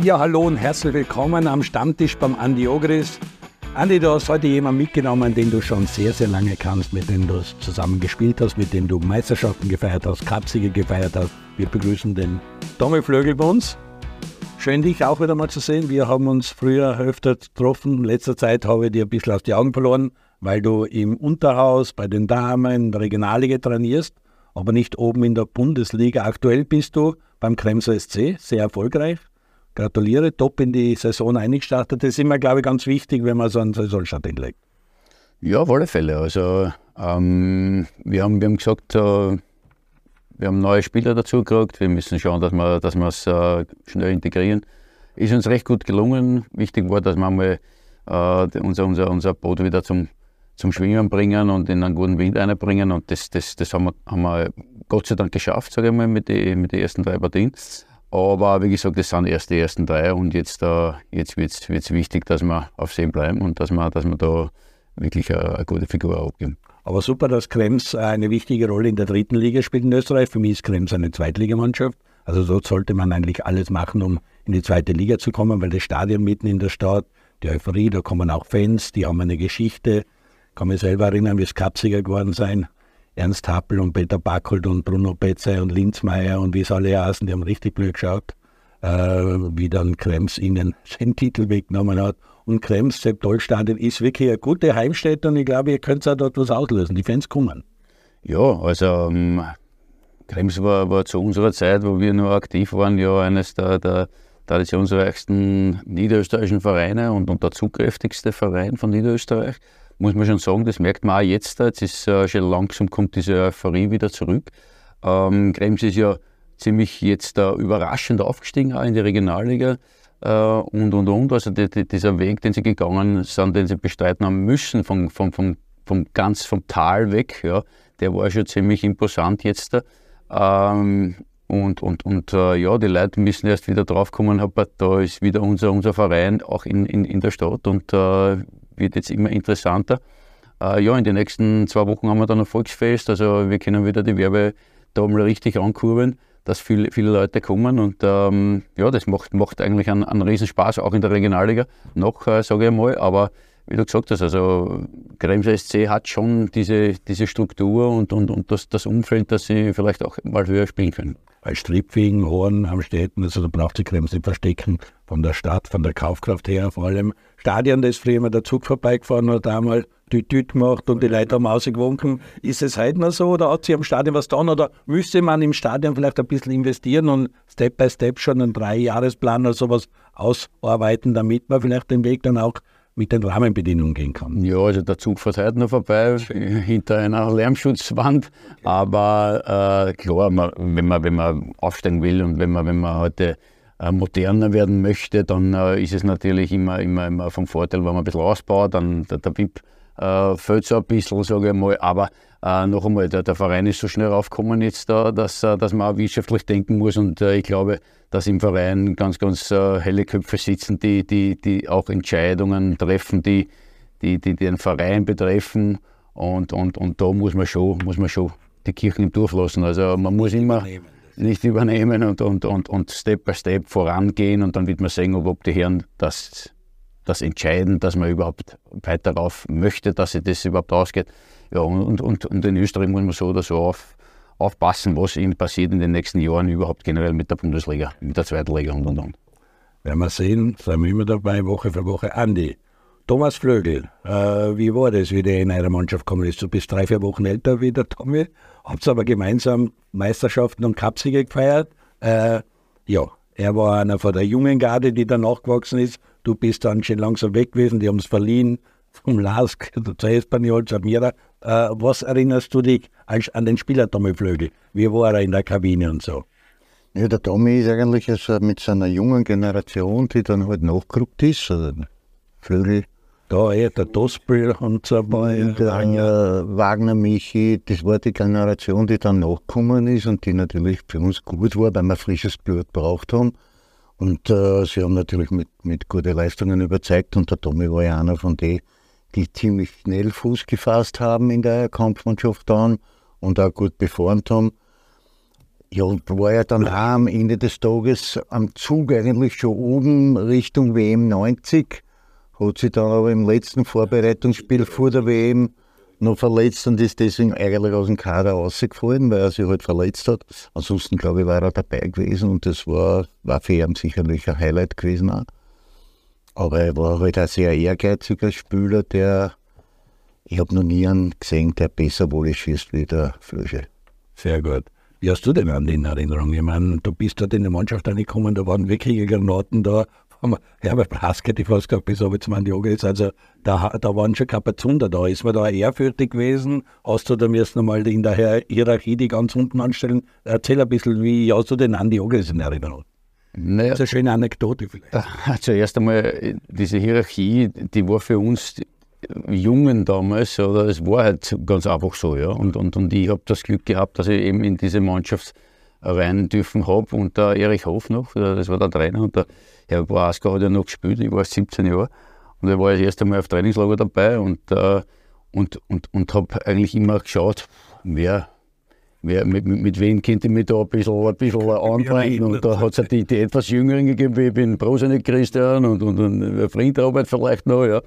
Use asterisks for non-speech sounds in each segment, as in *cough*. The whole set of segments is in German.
Ja, hallo und herzlich willkommen am Stammtisch beim Andi Ogris. Andi, du hast heute jemanden mitgenommen, den du schon sehr, sehr lange kannst, mit dem du zusammen gespielt hast, mit dem du Meisterschaften gefeiert hast, Cupsiege gefeiert hast. Wir begrüßen den Tommy Flögel bei uns. Schön, dich auch wieder mal zu sehen. Wir haben uns früher öfter getroffen. In letzter Zeit habe ich dir ein bisschen aus die Augen verloren, weil du im Unterhaus bei den Damen der Regionalliga trainierst, aber nicht oben in der Bundesliga. Aktuell bist du beim Kremser SC, sehr erfolgreich gratuliere, top in die Saison eingestartet. Das ist immer, glaube ich, ganz wichtig, wenn man so einen Saisonstart hinlegt. Ja, auf alle Fälle. Also ähm, wir, haben, wir haben gesagt, äh, wir haben neue Spieler dazu gekriegt. Wir müssen schauen, dass wir, dass es äh, schnell integrieren. Ist uns recht gut gelungen. Wichtig war, dass wir mal äh, unser, unser, unser Boot wieder zum, zum Schwimmen bringen und in einen guten Wind einbringen. Und das, das, das haben, wir, haben wir Gott sei Dank geschafft, sage ich mal, mit den mit die ersten drei Partien. Aber wie gesagt, das sind erst die ersten drei und jetzt, äh, jetzt wird es wichtig, dass wir auf See bleiben und dass wir, dass wir da wirklich eine, eine gute Figur abgeben. Aber super, dass Krems eine wichtige Rolle in der dritten Liga spielt in Österreich. Für mich ist Krems eine Zweitligamannschaft. Also dort sollte man eigentlich alles machen, um in die zweite Liga zu kommen, weil das Stadion mitten in der Stadt, die Euphorie, da kommen auch Fans, die haben eine Geschichte. Ich kann mich selber erinnern, wie es Cupsieger geworden sein. Ernst Happel und Peter Backholt und Bruno Betze und Linzmeier und wie es alle heißen, die haben richtig blöd geschaut, äh, wie dann Krems ihnen *laughs* den Titel weggenommen hat. Und Krems, Sepp Dollstadion, ist wirklich eine gute Heimstätte und ich glaube, ihr könnt auch dort was auslösen. Die Fans kommen. Ja, also ähm, Krems war, war zu unserer Zeit, wo wir nur aktiv waren, ja eines der, der traditionsreichsten niederösterreichischen Vereine und, und der zugkräftigste Verein von Niederösterreich muss man schon sagen, das merkt man auch jetzt. Jetzt ist äh, schon langsam kommt diese Euphorie wieder zurück. Ähm, Krems ist ja ziemlich jetzt äh, überraschend aufgestiegen auch in die Regionalliga äh, und und und. Also die, die, dieser Weg, den sie gegangen sind, den sie bestreiten haben müssen, vom, vom, vom, vom ganz vom Tal weg, ja, der war schon ziemlich imposant jetzt. Ähm, und, und, und äh, ja, die Leute müssen erst wieder draufkommen, da ist wieder unser, unser Verein auch in, in, in der Stadt und äh, wird jetzt immer interessanter. Äh, ja, in den nächsten zwei Wochen haben wir dann ein Volksfest, also wir können wieder die Werbe da mal richtig ankurbeln, dass viele, viele Leute kommen. Und ähm, ja, das macht, macht eigentlich einen, einen Riesenspaß, auch in der Regionalliga. Noch, äh, sage ich mal, aber wie du gesagt hast, also Kremser SC hat schon diese, diese Struktur und, und, und das, das Umfeld, dass sie vielleicht auch mal höher spielen können. Bei Strippwegen, Horn am Städten, also da braucht sich Krems nicht verstecken. Von der Stadt, von der Kaufkraft her, vor allem Stadion, da ist früher mal der Zug vorbeigefahren oder einmal Tüt gemacht und die Leute haben ausgewunken. Ist es heute noch so oder hat sich am Stadion was getan oder müsste man im Stadion vielleicht ein bisschen investieren und Step by Step schon einen Dreijahresplan oder sowas ausarbeiten, damit man vielleicht den Weg dann auch mit den Rahmenbedingungen gehen kann. Ja, also der Zug fährt heute noch vorbei, hinter einer Lärmschutzwand. Aber äh, klar, man, wenn, man, wenn man aufsteigen will und wenn man, wenn man heute moderner werden möchte, dann äh, ist es natürlich immer, immer, immer vom Vorteil, wenn man ein bisschen ausbaut, dann der, der BIP äh, fällt so ein bisschen, sage ich mal. Aber äh, noch einmal, der, der, Verein ist so schnell raufgekommen jetzt da, dass, äh, dass man auch wirtschaftlich denken muss. Und äh, ich glaube, dass im Verein ganz, ganz äh, helle Köpfe sitzen, die, die, die auch Entscheidungen treffen, die, die, die den Verein betreffen. Und, und, und da muss man, schon, muss man schon die Kirchen im Dorf lassen. Also man muss immer nicht übernehmen und, und, und, und Step by Step vorangehen und dann wird man sehen, ob die Herren das, das entscheiden, dass man überhaupt weiter rauf möchte, dass sich das überhaupt ausgeht. Ja, und, und, und in Österreich muss man so oder so auf, aufpassen, was ihnen passiert in den nächsten Jahren überhaupt generell mit der Bundesliga, mit der zweiten Liga und und und. Werden wir sehen, sind wir immer dabei, Woche für Woche. Andi, Thomas Flögel, äh, wie war das, wie der in eure Mannschaft gekommen ist? Du bist drei, vier Wochen älter wie der Tommy, habt aber gemeinsam Meisterschaften und Cupsiege gefeiert. Äh, ja, er war einer von der jungen Garde, die dann nachgewachsen ist. Du bist dann schon langsam weg gewesen, die haben es verliehen vom Lask *laughs* zu Espanyol, zu Mira. Äh, was erinnerst du dich an den Spieler Tommy Flögel? Wie war er in der Kabine und so? Ja, der Tommy ist eigentlich also mit seiner jungen Generation, die dann halt nachgerückt ist. Also Flögel. Da eher der Dospel und so weiter. Der äh, Wagner Michi, das war die Generation, die dann nachgekommen ist und die natürlich für uns gut war, weil wir frisches Blut braucht haben. Und äh, sie haben natürlich mit, mit guten Leistungen überzeugt und der Tommy war ja einer von denen, die ziemlich schnell Fuß gefasst haben in der Kampfmannschaft dann und auch gut performt haben. Ja, und war ja dann auch am Ende des Tages am Zug eigentlich schon oben Richtung WM 90. Hat sich dann aber im letzten Vorbereitungsspiel vor der WM noch verletzt und ist deswegen eigentlich aus dem Kader rausgefallen, weil er sich halt verletzt hat. Ansonsten, glaube ich, war er dabei gewesen und das war, war für ihn sicherlich ein Highlight gewesen auch. Aber er war halt ein sehr ehrgeiziger Spieler, der, ich habe noch nie einen gesehen, der besser Wolle schießt wie der Flösche. Sehr gut. Wie hast du denn an den Erinnerungen? Ich meine, du bist dort in die Mannschaft angekommen, da waren wirkliche Granaten da. Herbert Brask hätte ich fast gesagt, bis zum Yoga ist. Also da, da waren schon Kapazunder da. Ist man da ehrfürchtig gewesen? Hast du da müssen mal in der Hierarchie die ganz unten anstellen? Erzähl ein bisschen, wie hast du den Andi Ogels in Erinnerung? Naja, das ist eine schöne Anekdote vielleicht. Zuerst einmal, diese Hierarchie, die war für uns Jungen damals, oder es war halt ganz einfach so, ja. Und, und, und ich habe das Glück gehabt, dass ich eben in diese Mannschaft rein dürfen habe. Und der Erich Hof noch, das war der Trainer, und der Herr Boaska hat ja noch gespielt, ich war 17 Jahre. Und er war das erste Mal auf Trainingslager dabei und, äh, und, und, und habe eigentlich immer geschaut, wer Wer, mit, mit wem könnte ich mich da ein bisschen, ein bisschen anbringen? Und da hat es die, die etwas Jüngeren gegeben, wie ich bin Prosenik Christian und, und, und Freund Robert vielleicht noch, ja.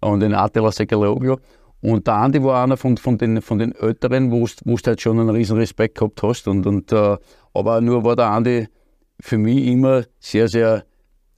Und den Attila Sekaloglu. Und der Andi war einer von, von, den, von den Älteren, wo du halt schon einen riesen Respekt gehabt hast. Und, und, äh, aber nur war der Andi für mich immer sehr, sehr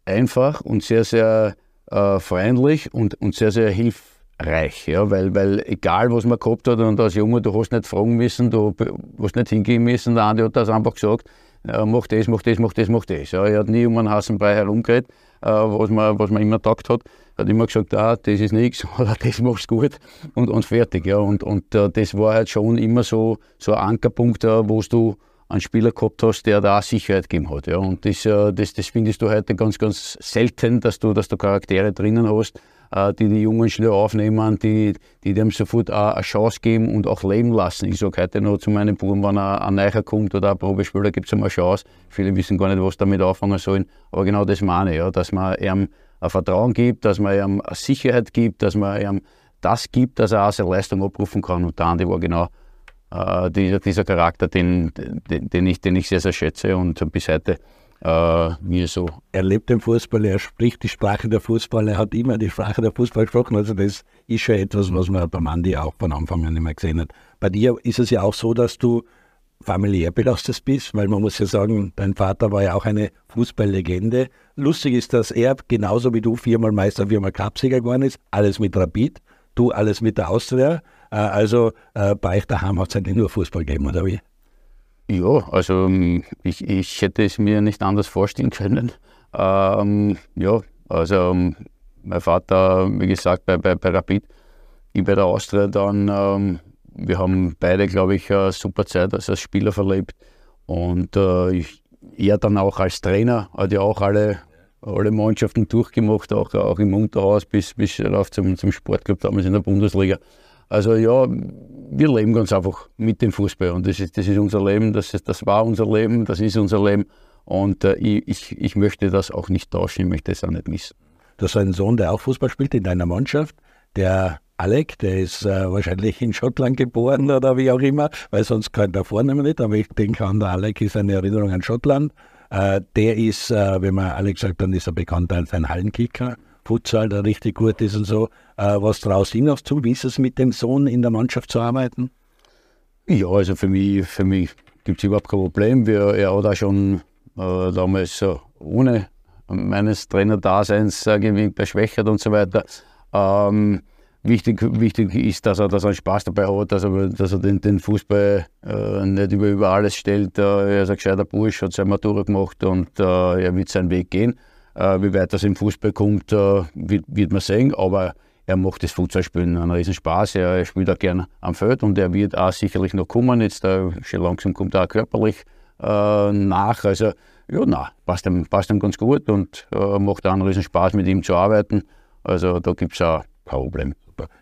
einfach und sehr, sehr äh, freundlich und, und sehr, sehr hilfreich reich, ja, weil, weil egal was man gehabt hat und als Junge, du hast nicht fragen müssen, du hast nicht hingehen müssen, der andere hat das einfach gesagt, äh, mach das, mach das, mach das, mach das. Ja, er hat nie um einen heißen Brei herumgeredet, äh, was, man, was man immer gedacht hat. Er hat immer gesagt, ah, das ist nichts *laughs* oder das machst du gut und, und fertig. Ja. Und, und uh, das war halt schon immer so, so ein Ankerpunkt, uh, wo du einen Spieler gehabt hast, der da auch Sicherheit gegeben hat. Ja. Und das, uh, das, das findest du heute ganz, ganz selten, dass du, dass du Charaktere drinnen hast, äh, die die Jungen schnell aufnehmen, die, die dem sofort eine Chance geben und auch leben lassen. Ich sage heute noch zu meinen Buben, wenn ein, ein Neuer kommt oder ein Probespieler, gibt es eine Chance. Viele wissen gar nicht, was damit anfangen sollen. Aber genau das meine ich, ja, dass man ihm ein Vertrauen gibt, dass man ihm eine Sicherheit gibt, dass man ihm das gibt, dass er auch seine Leistung abrufen kann. Und der Andi war genau äh, dieser, dieser Charakter, den, den, den, ich, den ich sehr, sehr schätze und bis heute äh, mir so. Er lebt den Fußball, er spricht die Sprache der Fußball, er hat immer die Sprache der Fußball gesprochen. Also das ist schon etwas, was man beim Andi auch von Anfang an immer gesehen hat. Bei dir ist es ja auch so, dass du familiär belastet bist, weil man muss ja sagen, dein Vater war ja auch eine Fußballlegende. Lustig ist, dass er genauso wie du viermal Meister, viermal Cupsieger geworden ist, alles mit Rapid, du alles mit der Austria. Äh, also äh, bei euch daheim hat es eigentlich nur Fußball gegeben, oder wie? Ja, also ähm, ich, ich hätte es mir nicht anders vorstellen können. Ähm, ja, also ähm, mein Vater, wie gesagt, bei, bei, bei Rapid, ich bei der Austria dann, ähm, wir haben beide, glaube ich, eine super Zeit als Spieler verlebt. Und äh, er dann auch als Trainer, hat ja auch alle, alle Mannschaften durchgemacht, auch, auch im Unterhaus bis, bis rauf zum, zum Sportclub damals in der Bundesliga. Also ja, wir leben ganz einfach mit dem Fußball und das ist, das ist unser Leben, das, ist, das war unser Leben, das ist unser Leben und äh, ich, ich möchte das auch nicht tauschen, ich möchte es auch nicht missen. Du hast einen Sohn, der auch Fußball spielt in deiner Mannschaft, der Alec, der ist äh, wahrscheinlich in Schottland geboren oder wie auch immer, weil sonst kann der Vorname nicht, aber ich denke an, der Alec ist eine Erinnerung an Schottland. Äh, der ist, äh, wenn man Alec sagt, dann ist er bekannt als ein Hallenkicker. Futsal, der richtig gut ist und so. Äh, was ihm noch zu? Wie ist es mit dem Sohn in der Mannschaft zu arbeiten? Ja, also für mich, für mich gibt es überhaupt kein Problem. Wir, er hat auch schon äh, damals äh, ohne meines Trainerdaseins äh, beschwächert und so weiter. Ähm, wichtig, wichtig ist, dass er, dass er Spaß dabei hat, dass er, dass er den, den Fußball äh, nicht über, über alles stellt. Äh, er ist ein gescheiter Bursch, hat seine Matura gemacht und äh, er wird seinen Weg gehen. Äh, wie weit das im Fußball kommt, wird, wird man sehen. Aber er macht das Fußballspielen einen riesen Spaß. Er spielt auch gerne am Feld und er wird auch sicherlich noch kommen. Jetzt äh, schon langsam kommt er auch körperlich äh, nach. Also ja, na, passt ihm, passt ihm ganz gut und äh, macht auch einen riesen Spaß mit ihm zu arbeiten. Also da gibt es auch kein Problem.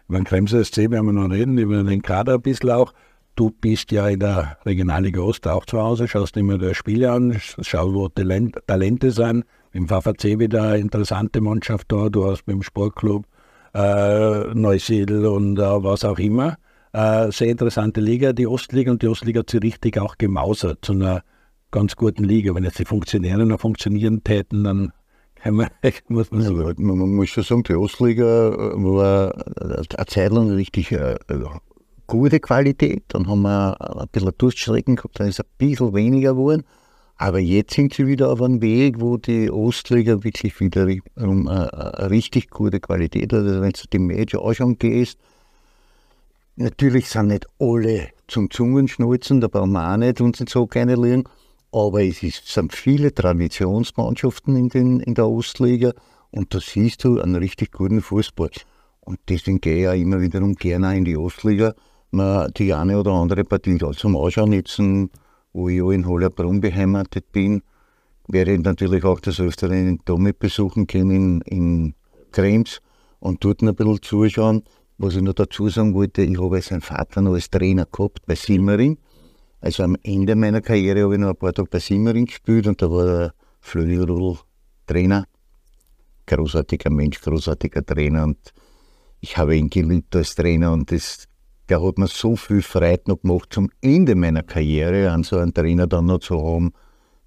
Über den Kremser SC werden wir noch reden, über den Kader ein bisschen auch. Du bist ja in der Regionalliga Ost auch zu Hause, schaust immer die Spiele an, schaust, wo Talente sind im VVC wieder eine interessante Mannschaft da, du hast dem Sportclub äh, Neusiedl und äh, was auch immer. Äh, sehr interessante Liga, die Ostliga, und die Ostliga hat sich richtig auch gemausert zu einer ganz guten Liga. Wenn jetzt die Funktionäre noch funktionieren täten, dann man, *laughs* muss man sagen. Ja, man, muss schon sagen, die Ostliga äh, war eine Zeit lang richtig äh, gute Qualität. Dann haben wir ein bisschen Durststrecken gehabt, dann ist es ein bisschen weniger geworden. Aber jetzt sind sie wieder auf einem Weg, wo die Ostliga wirklich wieder um eine, eine richtig gute Qualität hat. Also wenn du die Major anschauen gehst, natürlich sind nicht alle zum Zungenschnalzen, da brauchen wir auch nicht uns so keine liegen. Aber es ist, sind viele Traditionsmannschaften in, den, in der Ostliga und da siehst du einen richtig guten Fußball. Und deswegen gehe ich auch immer wiederum gerne in die Ostliga, mal die eine oder andere Partie zum Anschauen. Jetzt, wo ich auch in Hollerbrunn beheimatet bin, werde ich natürlich auch das Öfteren in Domi besuchen können, in, in Krems und dort ein bisschen zuschauen. Was ich noch dazu sagen wollte, ich habe seinen Vater noch als Trainer gehabt bei Simmering. Also am Ende meiner Karriere habe ich noch ein paar Tage bei Simmering gespielt und da war der Flöri Trainer. Großartiger Mensch, großartiger Trainer und ich habe ihn geliebt als Trainer und das, der hat mir so viel Freude noch gemacht zum Ende meiner Karriere, an so einen Trainer dann noch zu haben,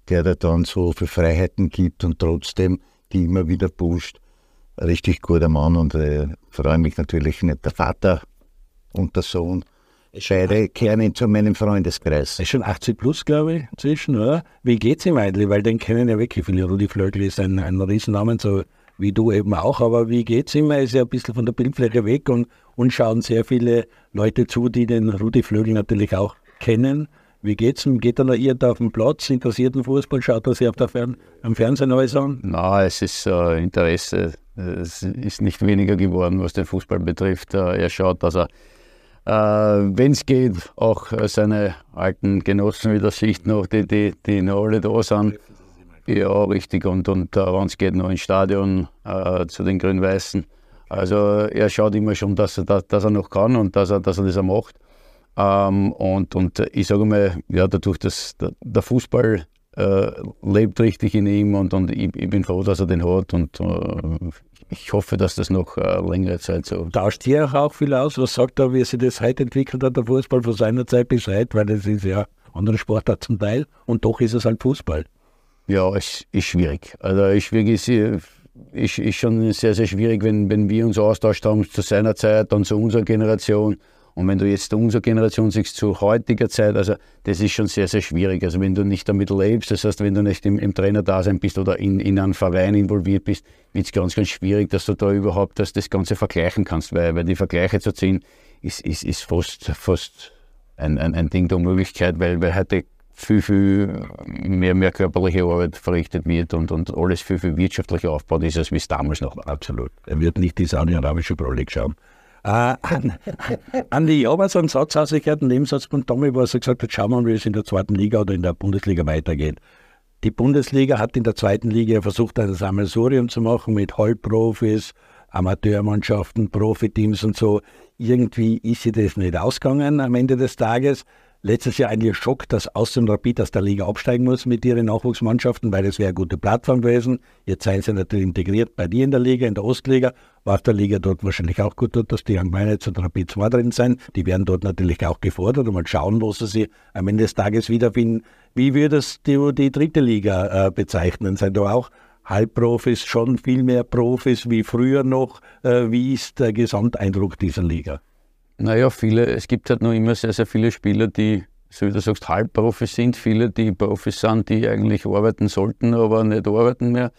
der dir dann so viele Freiheiten gibt und trotzdem die immer wieder pusht. Richtig guter Mann und äh, freue mich natürlich nicht der Vater und der Sohn Beide kehren zu meinem Freundeskreis. Das ist schon 80 plus, glaube ich, inzwischen, oder? Wie geht's ihm eigentlich? Weil den kennen ja wirklich viele. Rudi Flögel ist ein, ein Riesennamen, so wie du eben auch. Aber wie geht's ihm? Er ist ja ein bisschen von der Bildfläche weg und, und schauen sehr viele Leute zu, die den Rudi Flögel natürlich auch kennen. Wie geht's ihm? Geht er noch irgendwo auf dem Platz? Interessiert den Fußball? Schaut er sich auf der Fern am Fernsehen alles an? Na, es ist äh, Interesse. Es ist nicht weniger geworden, was den Fußball betrifft. Äh, er schaut, dass er äh, wenn es geht, auch seine alten Genossen wieder Sicht noch, die, die, die noch alle da sind. Ja, richtig. Und, und äh, wenn es geht, noch ins Stadion äh, zu den Grün-Weißen. Also er schaut immer schon, dass er, dass, dass er noch kann und dass er, dass er das auch macht. Ähm, und, und ich sage mal, ja, dadurch, dass der, der Fußball äh, lebt richtig in ihm und, und ich, ich, bin froh, dass er den hat und äh, ich hoffe, dass das noch äh, längere Zeit so. Tauscht ihr auch viel aus? Was sagt er, wie sich das heute entwickelt hat, der Fußball von seiner Zeit bis heute? Weil es ist ja andere Sportart zum Teil und doch ist es halt Fußball. Ja, es ist schwierig. Also schwierig ist, ist, ist schon sehr, sehr schwierig, wenn, wenn wir uns austauscht haben zu seiner Zeit, dann zu unserer Generation und wenn du jetzt unsere Generation siehst zu heutiger Zeit, also das ist schon sehr, sehr schwierig. Also wenn du nicht damit lebst, das heißt, wenn du nicht im, im Trainer-Dasein bist oder in, in einen Verein involviert bist, wird es ganz, ganz schwierig, dass du da überhaupt das, das Ganze vergleichen kannst, weil, weil die Vergleiche zu ziehen, ist, ist, ist fast, fast ein, ein, ein Ding der Unmöglichkeit, weil, weil heute viel, viel mehr, mehr körperliche Arbeit verrichtet wird und, und alles viel, viel wirtschaftlicher aufgebaut ist, als wie es damals noch war. Absolut. Er wird nicht die saudi-arabische Pro League schauen. Äh, Andi, *laughs* ich habe so einen Satz ausgehört, einen Nebensatz von Tommy, wo er so gesagt hat, schauen wir mal, wie es in der zweiten Liga oder in der Bundesliga weitergeht. Die Bundesliga hat in der zweiten Liga versucht, ein Sammelsurium zu machen mit Halbprofis, Amateurmannschaften, Profiteams und so. Irgendwie ist sie das nicht ausgegangen am Ende des Tages letztes Jahr eigentlich Schock, dass Austria Rapid aus der Liga absteigen muss mit ihren Nachwuchsmannschaften, weil das wäre eine gute Plattform gewesen. Jetzt seien sie natürlich integriert bei dir in der Liga, in der Ostliga. War der Liga dort wahrscheinlich auch gut, dass die Young Miners und Rapid 2 drin sind. Die werden dort natürlich auch gefordert und mal schauen, wo sie sich am Ende des Tages wiederfinden. Wie würdest du die dritte Liga äh, bezeichnen? Sind da auch Halbprofis, schon viel mehr Profis wie früher noch? Äh, wie ist der Gesamteindruck dieser Liga? Naja, viele, es gibt halt noch immer sehr, sehr viele Spieler, die, so wie du sagst, Halbprofis sind, viele, die Profis sind, die eigentlich arbeiten sollten, aber nicht arbeiten mehr.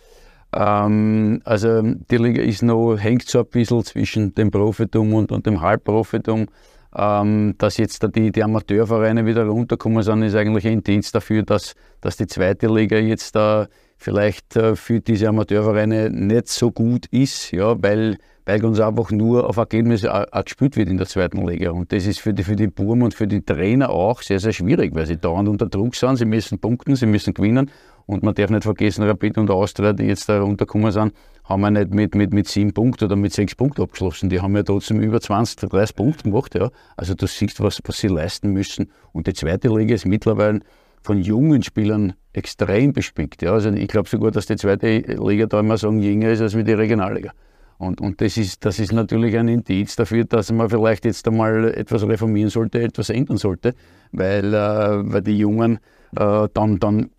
Ähm, also die Liga ist noch, hängt so ein bisschen zwischen dem Profitum und, und dem Halbprofitum. Ähm, dass jetzt da die, die Amateurvereine wieder runterkommen sind, ist eigentlich ein Dienst dafür, dass, dass die zweite Liga jetzt da vielleicht äh, für diese Amateurvereine nicht so gut ist, ja, weil weil uns einfach nur auf Ergebnisse auch gespielt wird in der zweiten Liga. Und das ist für die, für die Burm und für die Trainer auch sehr, sehr schwierig, weil sie dauernd unter Druck sind. Sie müssen punkten, sie müssen gewinnen. Und man darf nicht vergessen, Rapid und Austria, die jetzt da runtergekommen sind, haben wir nicht mit, mit, mit sieben Punkten oder mit sechs Punkten abgeschlossen. Die haben ja trotzdem über 20, 30 Punkte gemacht. Ja. Also du siehst, was, was sie leisten müssen. Und die zweite Liga ist mittlerweile von jungen Spielern extrem bespickt. Ja. Also ich glaube sogar, dass die zweite Liga da immer sagen, jünger ist als wie die Regionalliga. Und, und das, ist, das ist natürlich ein Indiz dafür, dass man vielleicht jetzt einmal etwas reformieren sollte, etwas ändern sollte, weil, äh, weil die Jungen äh, dann, dann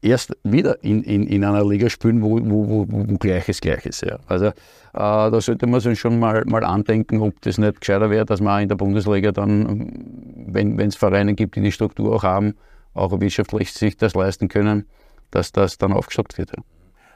erst wieder in, in, in einer Liga spielen, wo, wo, wo, wo Gleiches gleich ist. Ja. Also äh, da sollte man sich schon mal, mal andenken, ob das nicht gescheiter wäre, dass man in der Bundesliga dann, wenn es Vereine gibt, die die Struktur auch haben, auch wirtschaftlich sich das leisten können, dass das dann aufgestockt wird. Ja.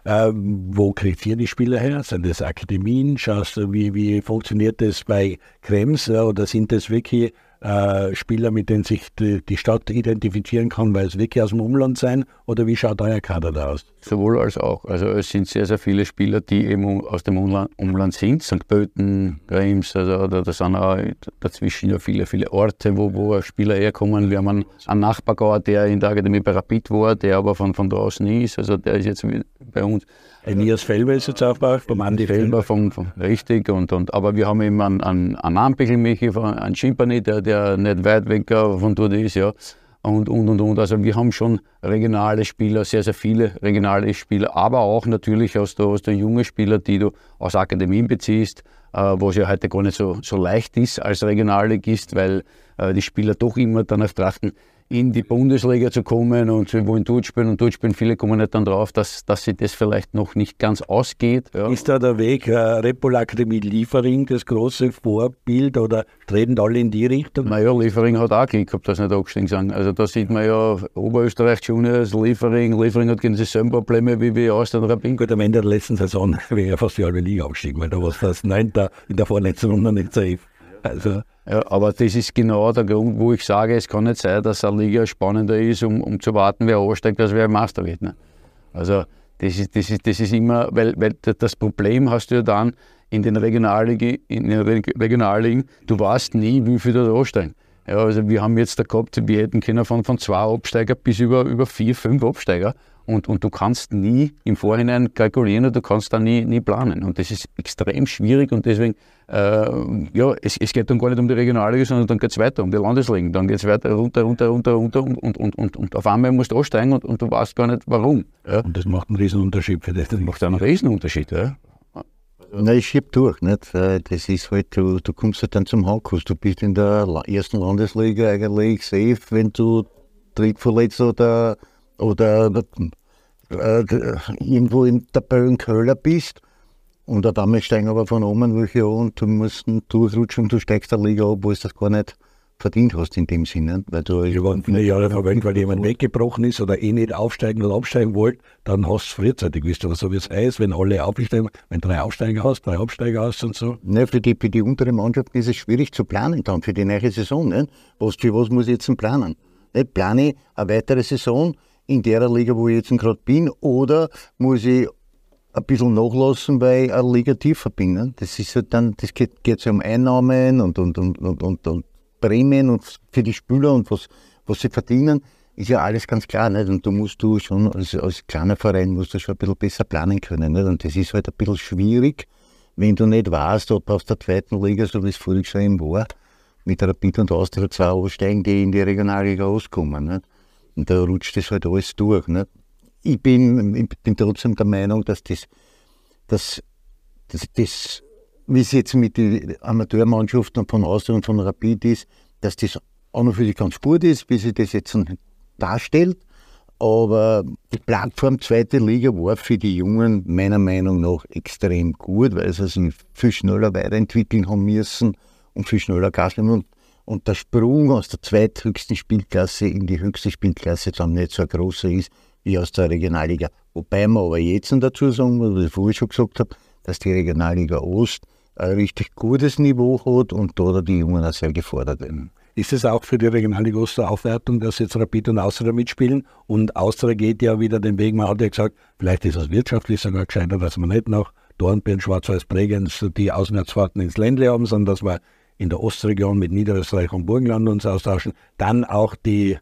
Äh, wo kriegt ihr die Spieler her? Sind das Akademien? Schaust du, wie, wie funktioniert das bei Krems? Oder sind das wirklich äh, Spieler, mit denen sich die, die, Stadt identifizieren kann, weil es wirklich aus dem Umland sein? Oder wie schaut euer Kader da aus? Sowohl als auch. Also es sind sehr, sehr viele Spieler, die eben aus dem Umland, Umland sind. St. Pölten, Reims, also da, da sind auch dazwischen ja viele, viele Orte, wo, wo Spieler herkommen. Wir haben einen, einen Nachbargauer, der in der Akademie bei Rapid war, der aber von, von draußen ist. Also der ist jetzt bei uns. Elias Felber ist jetzt aufgebaut, vom Andi Felber. Vom, vom, richtig, und, und, aber wir haben eben einen, einen, einen Ampichelmichi, einen Schimpani, der, der nicht weit weg von dort ist, ja. Und, und, und, und. Also wir haben schon regionale Spieler, sehr, sehr viele regionale Spieler, aber auch natürlich aus der, aus der jungen Spieler, die du aus Akademien beziehst, äh, wo es ja heute gar nicht so, so leicht ist als Regionalligist, weil äh, die Spieler doch immer danach trachten, in die Bundesliga zu kommen und sie wollen dort spielen und dort spielen. Viele kommen nicht dann drauf, dass, dass sie das vielleicht noch nicht ganz ausgeht. Ja. Ist da der Weg äh, Repol Akademie Liefering das große Vorbild oder treten alle in die Richtung? Naja, Liefering hat auch Glück gehabt, dass nicht abgestiegen sind. Also da sieht man ja Oberösterreich Juniors, Liefering. Liefering hat genau dieselben Probleme wie wir aus den Rabin. Gut, am Ende der letzten Saison *laughs* wäre ja fast die halbe Liga abgestiegen, weil da war es das Neunter in der vorletzten Runde nicht safe. Also ja, aber das ist genau der Grund, wo ich sage, es kann nicht sein, dass eine Liga spannender ist, um, um zu warten, wer ansteigt, als wer Master wird. Ne? Also das ist, das, ist, das ist immer, weil, weil das Problem hast du ja dann in den Regionalligen, in den Regionalligen du weißt nie, wie viel da ansteigen. Ja, also wir haben jetzt da gehabt, wir hätten können von, von zwei Absteiger bis über, über vier, fünf Absteiger. Und, und du kannst nie im Vorhinein kalkulieren und du kannst da nie, nie planen. Und das ist extrem schwierig und deswegen, äh, ja, es, es geht dann gar nicht um die Regionalliga, sondern dann geht es weiter um die Landesligen. Dann geht es weiter runter, runter, runter, runter und, und, und, und, und auf einmal musst du aussteigen und, und du weißt gar nicht warum. Ja. Und das macht einen Riesenunterschied für dich. Das macht einen Riesenunterschied, ja. Na, ich schieb durch, nicht? Das ist halt, du, du kommst halt dann zum Handkuss. Du bist in der ersten Landesliga eigentlich safe, wenn du drittverletzt oder, oder äh, irgendwo in der Böen-Köhler bist und auf einmal steigen aber von oben welche an und du musst durchrutschen und du steigst der Liga ab, wo du das gar nicht verdient hast in dem Sinne. Weil du ich waren viele Jahre verwöhnt, weil jemand weggebrochen ist oder eh nicht aufsteigen oder absteigen wollte, dann hast du frühzeitig gewusst. Aber so wie es heißt, wenn alle aufsteigen, wenn drei Aufsteiger hast, drei Absteiger hast und so. Ne, für, die, für die untere Mannschaft ist es schwierig zu planen dann, für die neue Saison. Ne? Was, für was muss ich jetzt planen? Nicht plane eine weitere Saison, in der Liga, wo ich jetzt gerade bin, oder muss ich ein bisschen nachlassen, weil ich eine Liga tiefer bin. Ne? Das ist halt dann, das geht, geht ja um Einnahmen und, und, und, und, und, und Prämien und für die Spieler und was, was sie verdienen, ist ja alles ganz klar. Nicht? Und du musst du schon als, als kleiner Verein musst du schon ein bisschen besser planen können. Nicht? Und das ist halt ein bisschen schwierig, wenn du nicht weißt, ob aus der zweiten Liga, so wie es Jahr war, mit Rapid und Austria zwei aussteigen, die in die Regionalliga auskommen. Nicht? Und da rutscht das halt alles durch. Ne? Ich, bin, ich bin trotzdem der Meinung, dass das, das, das, das wie es jetzt mit den Amateurmannschaften von Austria und von Rapid ist, dass das auch noch für sich ganz gut ist, wie sich das jetzt darstellt. Aber die Plattform zweite Liga war für die Jungen meiner Meinung nach extrem gut, weil sie sich viel schneller weiterentwickeln haben müssen und viel schneller Gas nehmen. Und der Sprung aus der zweithöchsten Spielklasse in die höchste Spielklasse dann nicht so großer ist wie aus der Regionalliga. Wobei man aber jetzt dazu sagen muss, was ich vorher schon gesagt habe, dass die Regionalliga Ost ein richtig gutes Niveau hat und da die Jungen auch sehr gefordert werden. Ist es auch für die Regionalliga Ost eine Aufwertung, dass jetzt Rapid und Austria mitspielen? Und Austria geht ja wieder den Weg, man hat ja gesagt, vielleicht ist es wirtschaftlich sogar gescheiter, dass man nicht nach Dornbirn, Schwarz-Weiß-Bregenz die Auswärtsfahrten ins Ländle haben, sondern dass man in der Ostregion mit Niederösterreich und Burgenland uns austauschen. Dann auch die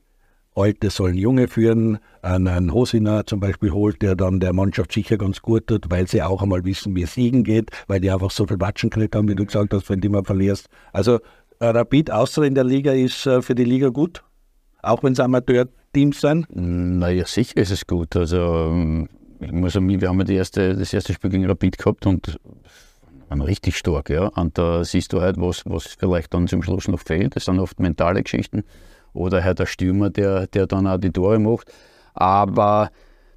Alte sollen Junge führen, einen Hosiner zum Beispiel holt, der dann der Mannschaft sicher ganz gut tut, weil sie auch einmal wissen, wie es siegen geht, weil die einfach so viel Watschen gekriegt haben, wie du gesagt hast, wenn du mal verlierst. Also äh, Rapid außer in der Liga ist äh, für die Liga gut, auch wenn es Amateurteams sind? Naja, sicher ist es gut. Also ähm, ich muss sagen, wir haben ja erste, das erste Spiel gegen Rapid gehabt und richtig stark. Ja? Und da siehst du halt, was, was vielleicht dann zum Schluss noch fehlt. Das sind oft mentale Geschichten. Oder halt der Stürmer, der, der dann auch die Tore macht. Aber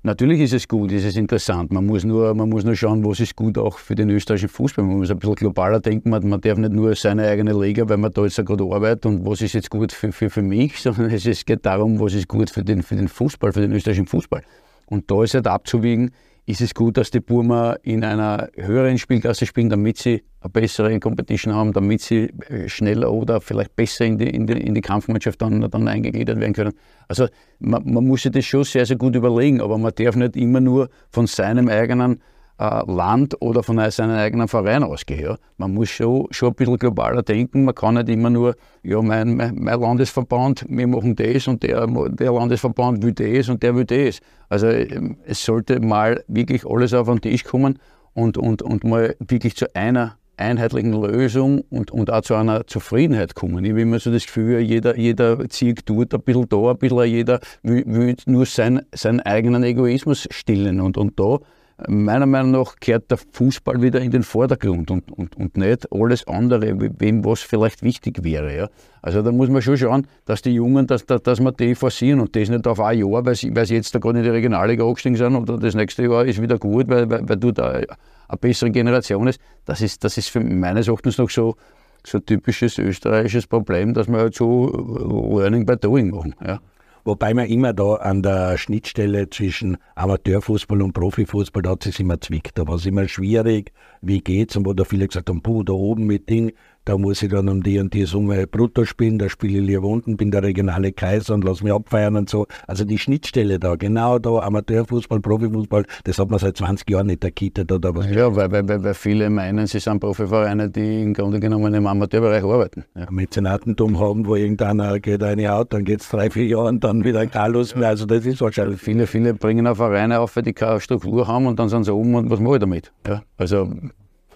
Natürlich ist es gut, ist es interessant. Man muss, nur, man muss nur schauen, was ist gut auch für den österreichischen Fußball. Man muss ein bisschen globaler denken. Man, man darf nicht nur seine eigene Liga, weil man da jetzt gerade arbeitet und was ist jetzt gut für, für, für mich, *laughs* sondern es, geht darum, was ist gut für den, für den Fußball, für den österreichischen Fußball. Und da ist halt abzuwiegen, ist es gut, dass die Burma in einer höheren Spielklasse spielen, damit sie eine bessere Competition haben, damit sie äh, schneller oder vielleicht besser in die, in die, in die Kampfmannschaft dann, dann eingegliedert werden können. Also man, man muss sich das schon sehr, sehr gut überlegen, aber man darf nicht immer nur von seinem eigenen Land oder von seinem eigenen Verein ausgehen. Ja. Man muss schon, schon ein bisschen globaler denken. Man kann nicht immer nur, ja, mein, mein, mein Landesverband, wir machen das und der, der Landesverband will das und der will das. Also ähm, es sollte mal wirklich alles auf den Tisch kommen und, und, und mal wirklich zu einer einheitlichen Lösung und, und auch zu einer Zufriedenheit kommen. Ich habe immer so das Gefühl, jeder, jeder zieht tut ein bisschen da, ein bisschen jeder will, will nur sein, seinen eigenen Egoismus stillen. Und, und da meiner Meinung nach gehört der Fußball wieder in den Vordergrund und, und, und nicht alles andere, wem was vielleicht wichtig wäre. Ja. Also da muss man schon schauen, dass die Jungen, dass, dass, wir die forcieren und das nicht auf ein Jahr, weil sie, weil sie jetzt da gerade in die Regionalliga angestiegen sind und das nächste Jahr ist wieder gut, weil, weil, weil du da eine bessere Generation ist. Das ist, das ist für meines Erachtens noch so, so typisches österreichisches Problem, dass wir halt so Learning by Doing machen. Ja. Wobei man immer da an der Schnittstelle zwischen Amateurfußball und Profifußball, da hat es immer zwickt. Da war es immer schwierig, wie geht's und wo da viele gesagt haben, puh, da oben mit Ding, da muss ich dann um die und die Summe brutto spielen, da spiele ich lieber unten, bin der regionale Kaiser und lass mich abfeiern und so. Also die Schnittstelle da, genau da, Amateurfußball, Profifußball, das hat man seit 20 Jahren nicht erkittet oder was. Ja, weil, weil, weil viele meinen, sie sind Profivereine, die im Grunde genommen im Amateurbereich arbeiten. Ja. Mäzenatentum haben, wo irgendeiner geht eine Haut, dann geht es drei, vier Jahre und dann wieder keine Lust mehr. Also das ist wahrscheinlich. Viele, viele bringen auch Vereine auf, die keine Struktur haben und dann sind sie oben und was mache ich damit? Ja, also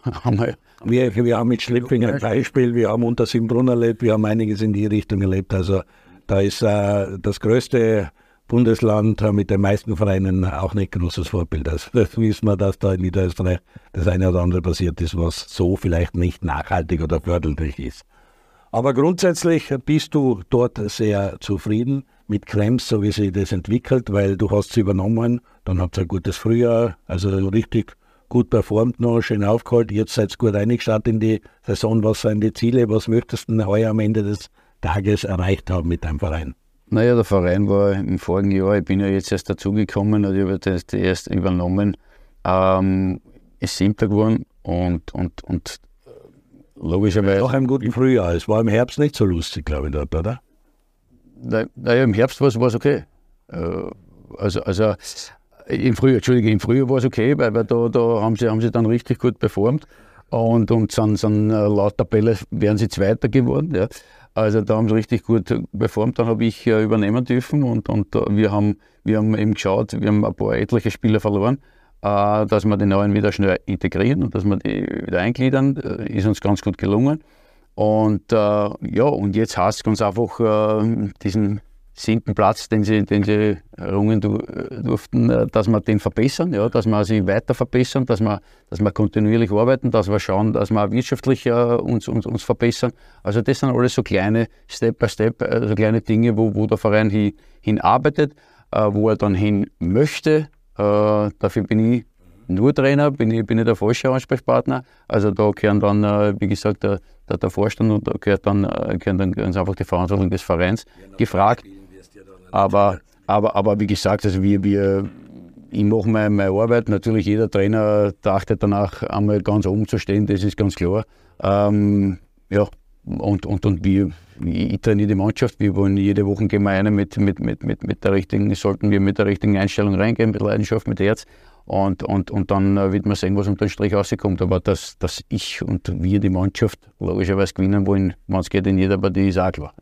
*laughs* haben wir wir, wir haben mit Schlepping ein Beispiel, wir haben unter Simbrunn erlebt, wir haben einiges in die Richtung erlebt. Also da ist äh, das größte Bundesland mit den meisten Vereinen auch nicht großes Vorbild. Also das wissen wir, dass da in Niederösterreich das eine oder andere passiert ist, was so vielleicht nicht nachhaltig oder förderlich ist. Aber grundsätzlich bist du dort sehr zufrieden mit Krems, so wie sich das entwickelt, weil du hast es übernommen, dann habt ihr ein gutes Frühjahr, also richtig gut performt noch, schön aufgeholt. Jetzt seid ihr gut eingestartet in die Saison. Was sind die Ziele? Was möchtest du heuer am Ende des Tages erreicht haben mit deinem Verein? Naja, der Verein war im vorigen Jahr, ich bin ja jetzt erst dazugekommen und ich habe das erst übernommen, ähm, ist simpler geworden und, und, und logischerweise. Nach einem guten Frühjahr. Es war im Herbst nicht so lustig, glaube ich, dort, oder? Naja, im Herbst war es okay. Äh, also, also im Frühjahr, Entschuldige, im Frühjahr war es okay, weil, weil da, da haben, sie, haben sie dann richtig gut performt und, und sind, sind äh, laut Tabelle wären sie Zweiter geworden. Ja. Also da haben sie richtig gut performt. Dann habe ich äh, übernehmen dürfen und, und wir, haben, wir haben eben geschaut, wir haben ein paar etliche Spieler verloren, äh, dass wir die neuen wieder schnell integrieren und dass wir die wieder eingliedern. Äh, ist uns ganz gut gelungen. Und äh, ja, und jetzt heißt es ganz einfach, äh, diesen siebten Platz, den sie, den sie errungen durften, äh, dass wir den verbessern, ja, dass wir sie weiter verbessern, dass wir, dass wir kontinuierlich arbeiten, dass wir schauen, dass wir wirtschaftlich uh, uns, uns, uns verbessern. Also das sind alles so kleine Step by Step, äh, so kleine Dinge, wo, wo der Verein hin, hinarbeitet, uh, wo er dann hin möchte. Dafür bin ich nur Trainer, bin ich, bin ich der falsche Ansprechpartner. Also da gehören dann, wie gesagt, der, der, der Vorstand und da gehört dann, gehören dann ganz einfach die Verantwortung des Vereins gefragt. Aber, aber, aber wie gesagt, also wir, wir, ich mache meine, meine Arbeit. Natürlich, jeder Trainer trachtet danach, einmal ganz oben zu stehen, das ist ganz klar. Ähm, ja, und, und, und wir, ich trainiere die Mannschaft, wir wollen jede Woche gehen wir eine mit, mit, mit, mit, mit der richtigen, sollten wir mit der richtigen Einstellung reingehen, mit Leidenschaft, mit Herz. Und, und, und dann äh, wird man sehen, was unter den Strich rauskommt. Aber dass, dass ich und wir die Mannschaft logischerweise gewinnen wollen, wenn es geht in jeder Partie, ist auch klar.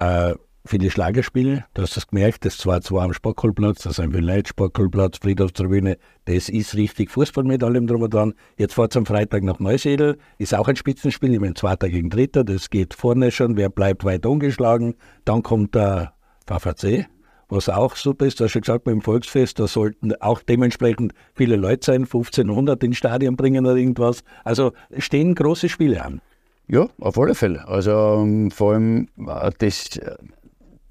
Äh, viele Schlagerspiele. Du hast das gemerkt, das 2-2 am Sportkohlplatz, das ein Leid, Sportkohlplatz, Friedhofstribüne. Das ist richtig Fußball mit allem drum und dran. Jetzt fahrt am Freitag nach Neusiedl, ist auch ein Spitzenspiel, ich meine Zweiter gegen Dritter, das geht vorne schon, wer bleibt weit ungeschlagen. Dann kommt der VVC, was auch super ist, du hast schon gesagt, beim Volksfest, da sollten auch dementsprechend viele Leute sein, 1500 ins Stadion bringen oder irgendwas. Also stehen große Spiele an. Ja, auf alle Fälle. Also um, vor allem äh, das,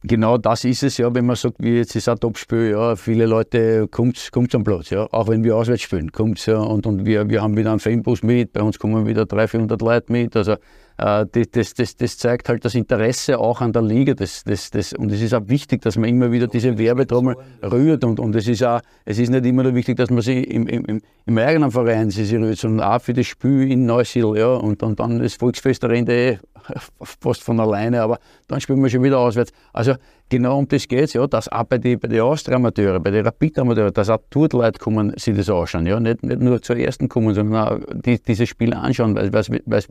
genau das ist es ja, wenn man sagt, wie jetzt ist ein Topspiel, ja, viele Leute kommt am Platz, ja, auch wenn wir auswärts spielen, kommt ja, und, und wir, wir haben wieder einen Fanbus mit, bei uns kommen wieder 300, 400 Leute mit, also das, das, das, zeigt halt das Interesse auch an der Liga, das, das, das, und es ist auch wichtig, dass man immer wieder diese Werbetrommel rührt und, und es ist auch, es ist nicht immer nur wichtig, dass man sie im, im, im eigenen Verein sie rührt, sondern auch für das Spiel in Neusiedl, ja, und, und dann das Volksfest, rennt eh *laughs* fast von alleine, aber dann spielen wir schon wieder auswärts. Also genau um das geht es, ja, dass auch bei den bei die Austria-Amateure, bei den Rapid-Amateuren, dass auch dort Leute kommen, sich das anschauen. Ja? Nicht, nicht nur zur ersten kommen, sondern auch die, diese Spiele anschauen, weil, weil,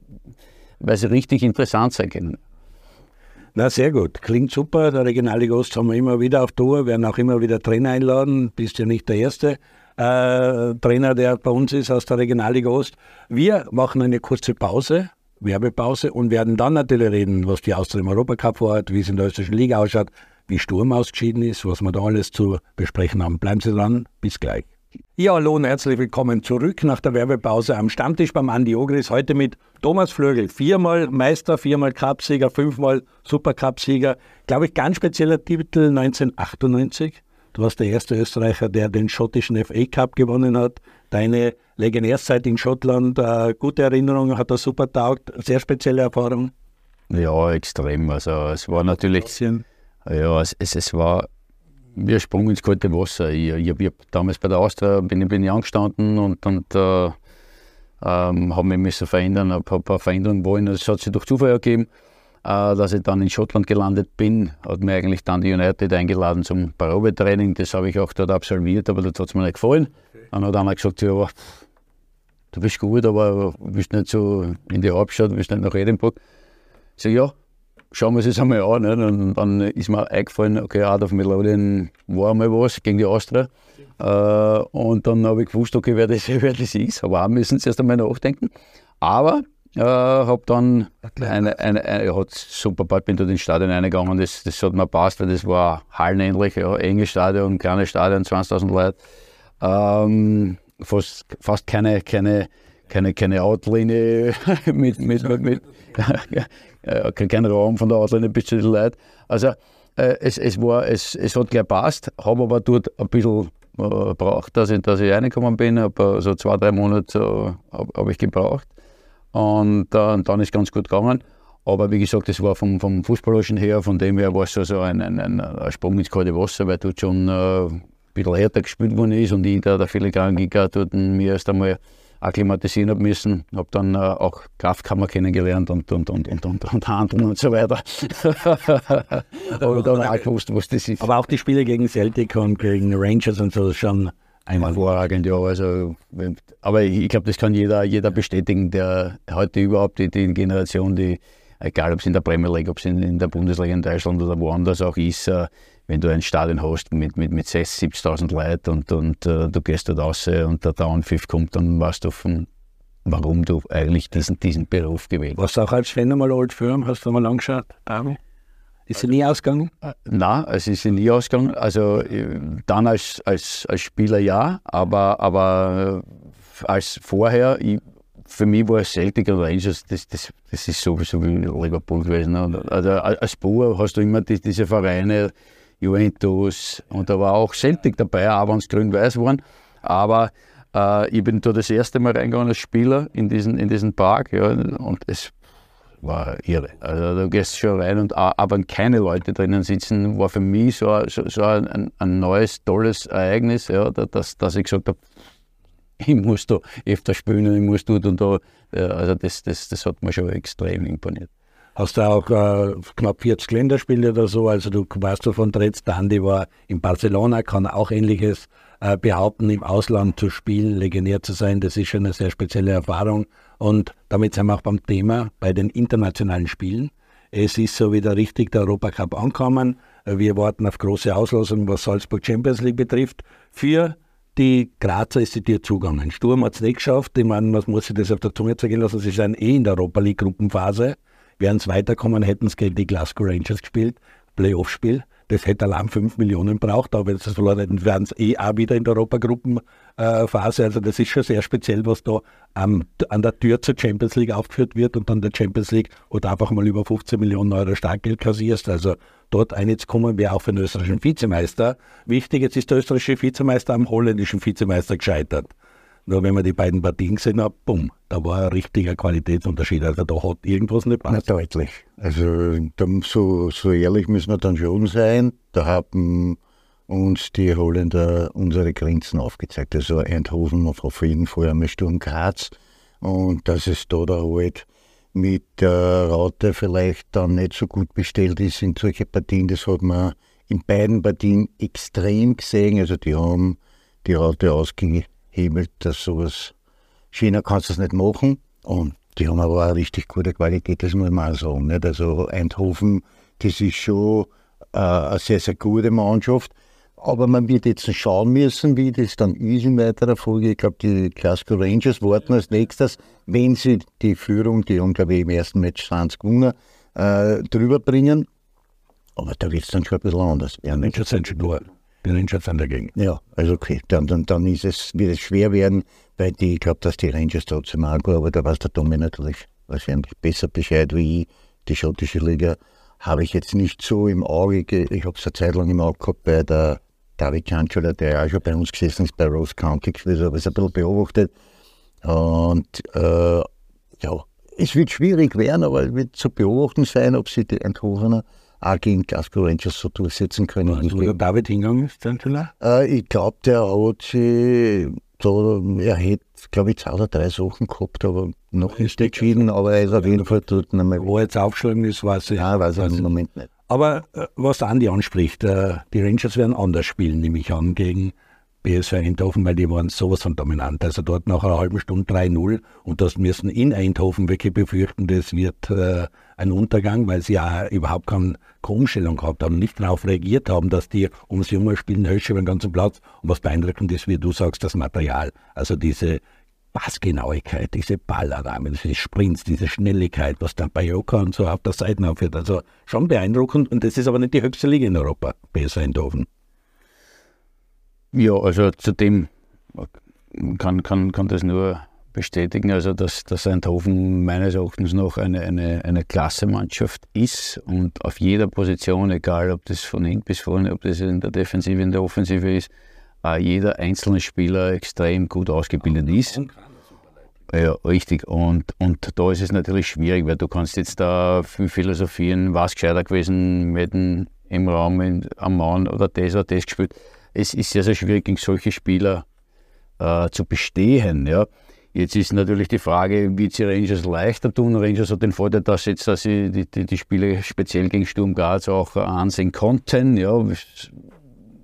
weil sie richtig interessant sein können. Na, sehr gut. Klingt super. Der Regionalliga Ost haben wir immer wieder auf Tour, werden auch immer wieder Trainer einladen. Bist ja nicht der erste äh, Trainer, der bei uns ist aus der Regionalliga Ost. Wir machen eine kurze Pause Werbepause und werden dann natürlich reden, was die Austria im Europacup vorhat, wie es in der österreichischen Liga ausschaut, wie Sturm ausgeschieden ist, was wir da alles zu besprechen haben. Bleiben Sie dran, bis gleich. Ja, hallo und herzlich willkommen zurück nach der Werbepause am Stammtisch beim Andi Ogris. Heute mit Thomas Flögel, viermal Meister, viermal Cupsieger, fünfmal Supercup-Sieger. Glaube ich, ganz spezieller Titel 1998. Du warst der erste Österreicher, der den schottischen FA Cup gewonnen hat. Deine Legionärszeit in Schottland, äh, gute Erinnerung, hat das super taugt, sehr spezielle Erfahrung? Ja, extrem. Also es war natürlich, ja, es, es, es war wie ein Sprung ins kalte Wasser. Ich, ich, ich damals bei der Austria bin, bin ich angestanden und, und äh, ähm, habe mich müssen verändern, habe ein paar Veränderungen wollen. Es hat sich durch Zufall ergeben, äh, dass ich dann in Schottland gelandet bin. Hat mir eigentlich dann die United eingeladen zum Probetraining. Das habe ich auch dort absolviert, aber das hat es mir nicht gefallen. Dann hat einer gesagt, ja, du bist gut, aber du bist nicht so in die Hauptstadt, du bist nicht nach Edinburgh. Ich sage, ja, schauen wir es jetzt einmal an. Nicht? Und dann ist mir eingefallen, okay, Art of Melodien war einmal was gegen die Austria. Äh, und dann habe ich gewusst, okay, wer das, *laughs* wer das ist. Aber auch müssen sie erst einmal nachdenken. Aber äh, habe dann eine, eine, eine, ja, super bald bin dort ins Stadion reingegangen. Das, das hat mir passt, weil das war hallenähnlich, ja, enges Stadion, kleines Stadion, 20.000 Leute. Ähm, fast, fast keine, keine, keine, keine Outlinie *laughs* mit, mit, mit, mit *laughs* äh, kein Raum von der den Leuten. Also äh, es, es, war, es, es hat gleich passt, habe aber dort ein bisschen gebraucht, dass ich, dass ich reingekommen bin. Hab, äh, so zwei, drei Monate äh, habe hab ich gebraucht. Und äh, dann ist ganz gut gegangen. Aber wie gesagt, das war vom, vom Fußballerischen her, von dem her war es so, so ein, ein, ein, Sprung ins kalte Wasser, weil dort schon äh, ein bisschen härter gespielt worden ist und ich da der filigrane Giga dort mir erst einmal akklimatisieren habe müssen. Habe dann äh, auch Kraftkammer kennengelernt und, und, und, und, und, und Handeln und so weiter. *laughs* aber dann auch gewusst, was das ist. Aber auch die Spiele gegen Celtic und gegen Rangers und so schon einmal. Hervorragend, ja. Also, aber ich glaube, das kann jeder, jeder bestätigen, der heute überhaupt die, die Generation, die, egal ob es in der Premier League, ob es in, in, der Bundesliga in Deutschland oder woanders auch ist, äh, wenn du ein Stadion hast mit, mit, mit 6.000, 70.000 Leuten und, und uh, du gehst dort raus und der Downpfiff kommt, dann weißt du, von, warum du eigentlich diesen, diesen Beruf gewählt hast. Warst du auch als Fan einmal Old Firm? Hast du mal angeschaut, David? Ist sie nie ausgegangen? Äh, nein, es ist sie nie ausgegangen. Also äh, dann als, als, als Spieler ja, aber, aber als vorher, ich, für mich war Celtic und Rangers, das, das, das ist sowieso wie Liverpool gewesen. Also als Bauer hast du immer die, diese Vereine, Juventus und da war auch Celtic dabei, auch wenn es grün-weiß waren. Aber äh, ich bin da das erste Mal reingegangen als Spieler in diesen, in diesen Park ja, und es war irre. Also du gehst schon rein und aber keine Leute drinnen sitzen, war für mich so, so, so ein, ein, neues, tolles Ereignis, ja, dass, dass ich gesagt habe, ich muss da öfter spielen ich muss dort und da. Also das, das, das hat mir schon extrem imponiert hast du auch äh, knapp 40 Länderspiele oder so. Also du weißt davon, Dretz, der Andi war in Barcelona, kann auch ähnliches äh, behaupten, im Ausland zu spielen, Legionär zu sein. Das ist schon eine sehr spezielle Erfahrung. Und damit sind wir auch beim Thema bei den internationalen Spielen. Es ist so wieder richtig der Europacup angekommen. Wir warten auf große Auslosungen, was Salzburg Champions League betrifft. Für die Grazer ist die Tür zugegangen. Sturm hat es nicht geschafft. Ich meine, man muss sich das auf der Zunge zergehen lassen. Sie sind eh in der Europa League Gruppenphase. Wären es weiterkommen, hätten es gegen die Glasgow Rangers gespielt, Playoff-Spiel. das hätte allein 5 Millionen braucht, aber wenn sie das verloren hätten, wären es eh auch wieder in der Europagruppenphase. Also das ist schon sehr speziell, was da an der Tür zur Champions League aufgeführt wird und dann der Champions League oder einfach mal über 15 Millionen Euro Startgeld kassierst. Also dort einzukommen wäre auch für den österreichischen Vizemeister wichtig. Jetzt ist der österreichische Vizemeister am holländischen Vizemeister gescheitert. Nur wenn man die beiden Partien gesehen hat, bumm, da war ein richtiger Qualitätsunterschied. Also da hat irgendwas nicht passt. Na, deutlich. Also so, so ehrlich müssen wir dann schon sein. Da haben uns die Holländer unsere Grenzen aufgezeigt. Also Eindhoven auf jeden Fall einmal Sturm Graz. Und dass es da, da halt mit der Raute vielleicht dann nicht so gut bestellt ist in solche Partien, das hat man in beiden Partien extrem gesehen. Also die haben die Raute ausgegeben hebelt, dass sowas, China kannst du das nicht machen. Und die haben aber auch richtig gute Qualität, das muss man auch sagen. Nicht? Also Eindhoven, das ist schon äh, eine sehr, sehr gute Mannschaft. Aber man wird jetzt schauen müssen, wie das dann ist in weiterer Folge. Ich glaube, die Glasgow Rangers warten als nächstes, wenn sie die Führung, die haben, glaube ich, im ersten Match 20 gewonnen, äh, drüber bringen. Aber da wird es dann schon ein bisschen anders werden. Rangers sind schon nur die Rangers sind dagegen. Ja, also okay. Dann, dann, dann ist es, wird es schwer werden, weil die, ich glaube, dass die Rangers trotzdem auch gut, aber da weiß der Tommy natürlich wahrscheinlich besser Bescheid wie ich. Die schottische Liga habe ich jetzt nicht so im Auge. Ich habe es eine Zeit lang im Auge gehabt bei der David Chanchula, der auch schon bei uns gesessen ist, bei Rose County gewesen, habe es ein bisschen beobachtet. Und äh, ja, es wird schwierig werden, aber es wird zu beobachten sein, ob sie die Eindhovener auch gegen Glasgow Rangers so durchsetzen können. Also, wo der David hingegangen ist, Zentula? Äh, ich glaube, der hat sich, da, er hätte, glaube ich, zwei oder drei Sachen gehabt, aber noch nicht entschieden, aber er ist auf jeden Fall dort nochmal. Wo er jetzt aufgeschlagen ist, weiß ich. Nein, weiß ich im Moment nicht. Aber äh, was Andi anspricht, äh, die Rangers werden anders spielen, nehme ich an, gegen BSV Eindhoven, weil die waren sowas von dominant. Also dort nach einer halben Stunde 3-0 und das müssen in Eindhoven wirklich befürchten, das wird äh, ein Untergang, weil sie ja überhaupt keine, Umstellung gehabt haben, nicht darauf reagiert haben, dass die ums junge spielen Hösche über den ganzen Platz. Und was beeindruckend ist, wie du sagst, das Material. Also diese Passgenauigkeit, diese Ballannahme, diese Sprints, diese Schnelligkeit, was der Bayoka und so auf der Seite aufhört. Also schon beeindruckend und das ist aber nicht die höchste Liga in Europa, BSV Eindhoven. Ja, also zudem kann, kann, kann das nur bestätigen, also dass, dass Eindhoven meines Erachtens noch eine, eine, eine Klassemannschaft ist und auf jeder Position, egal ob das von hinten bis vorne, ob das in der Defensive, in der Offensive ist, äh, jeder einzelne Spieler extrem gut ausgebildet ist. Ja, richtig. Und, und da ist es natürlich schwierig, weil du kannst jetzt da viel philosophieren, was gescheiter gewesen mit dem, im Raum in, am Mann oder das oder das gespielt es ist sehr, sehr schwierig, gegen solche Spieler äh, zu bestehen. Ja. Jetzt ist natürlich die Frage, wie sie Rangers leichter tun. Rangers hat den Vorteil, dass, jetzt, dass sie die, die, die Spiele speziell gegen Sturm Graz auch ansehen konnten, ja,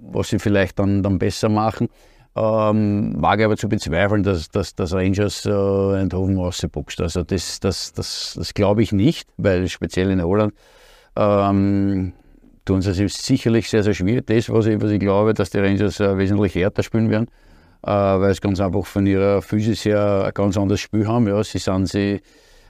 was sie vielleicht dann, dann besser machen. Ähm, wage aber zu bezweifeln, dass, dass, dass Rangers äh, Eindhoven rausboxt. Also das, das, das, das glaube ich nicht, weil speziell in Holland ähm, tun sie sich sicherlich sehr, sehr schwierig. Das, was ich, was ich glaube, dass die Rangers äh, wesentlich härter spielen werden, äh, weil sie ganz einfach von ihrer Physis her ein ganz anderes Spiel haben. Ja, sie sind sie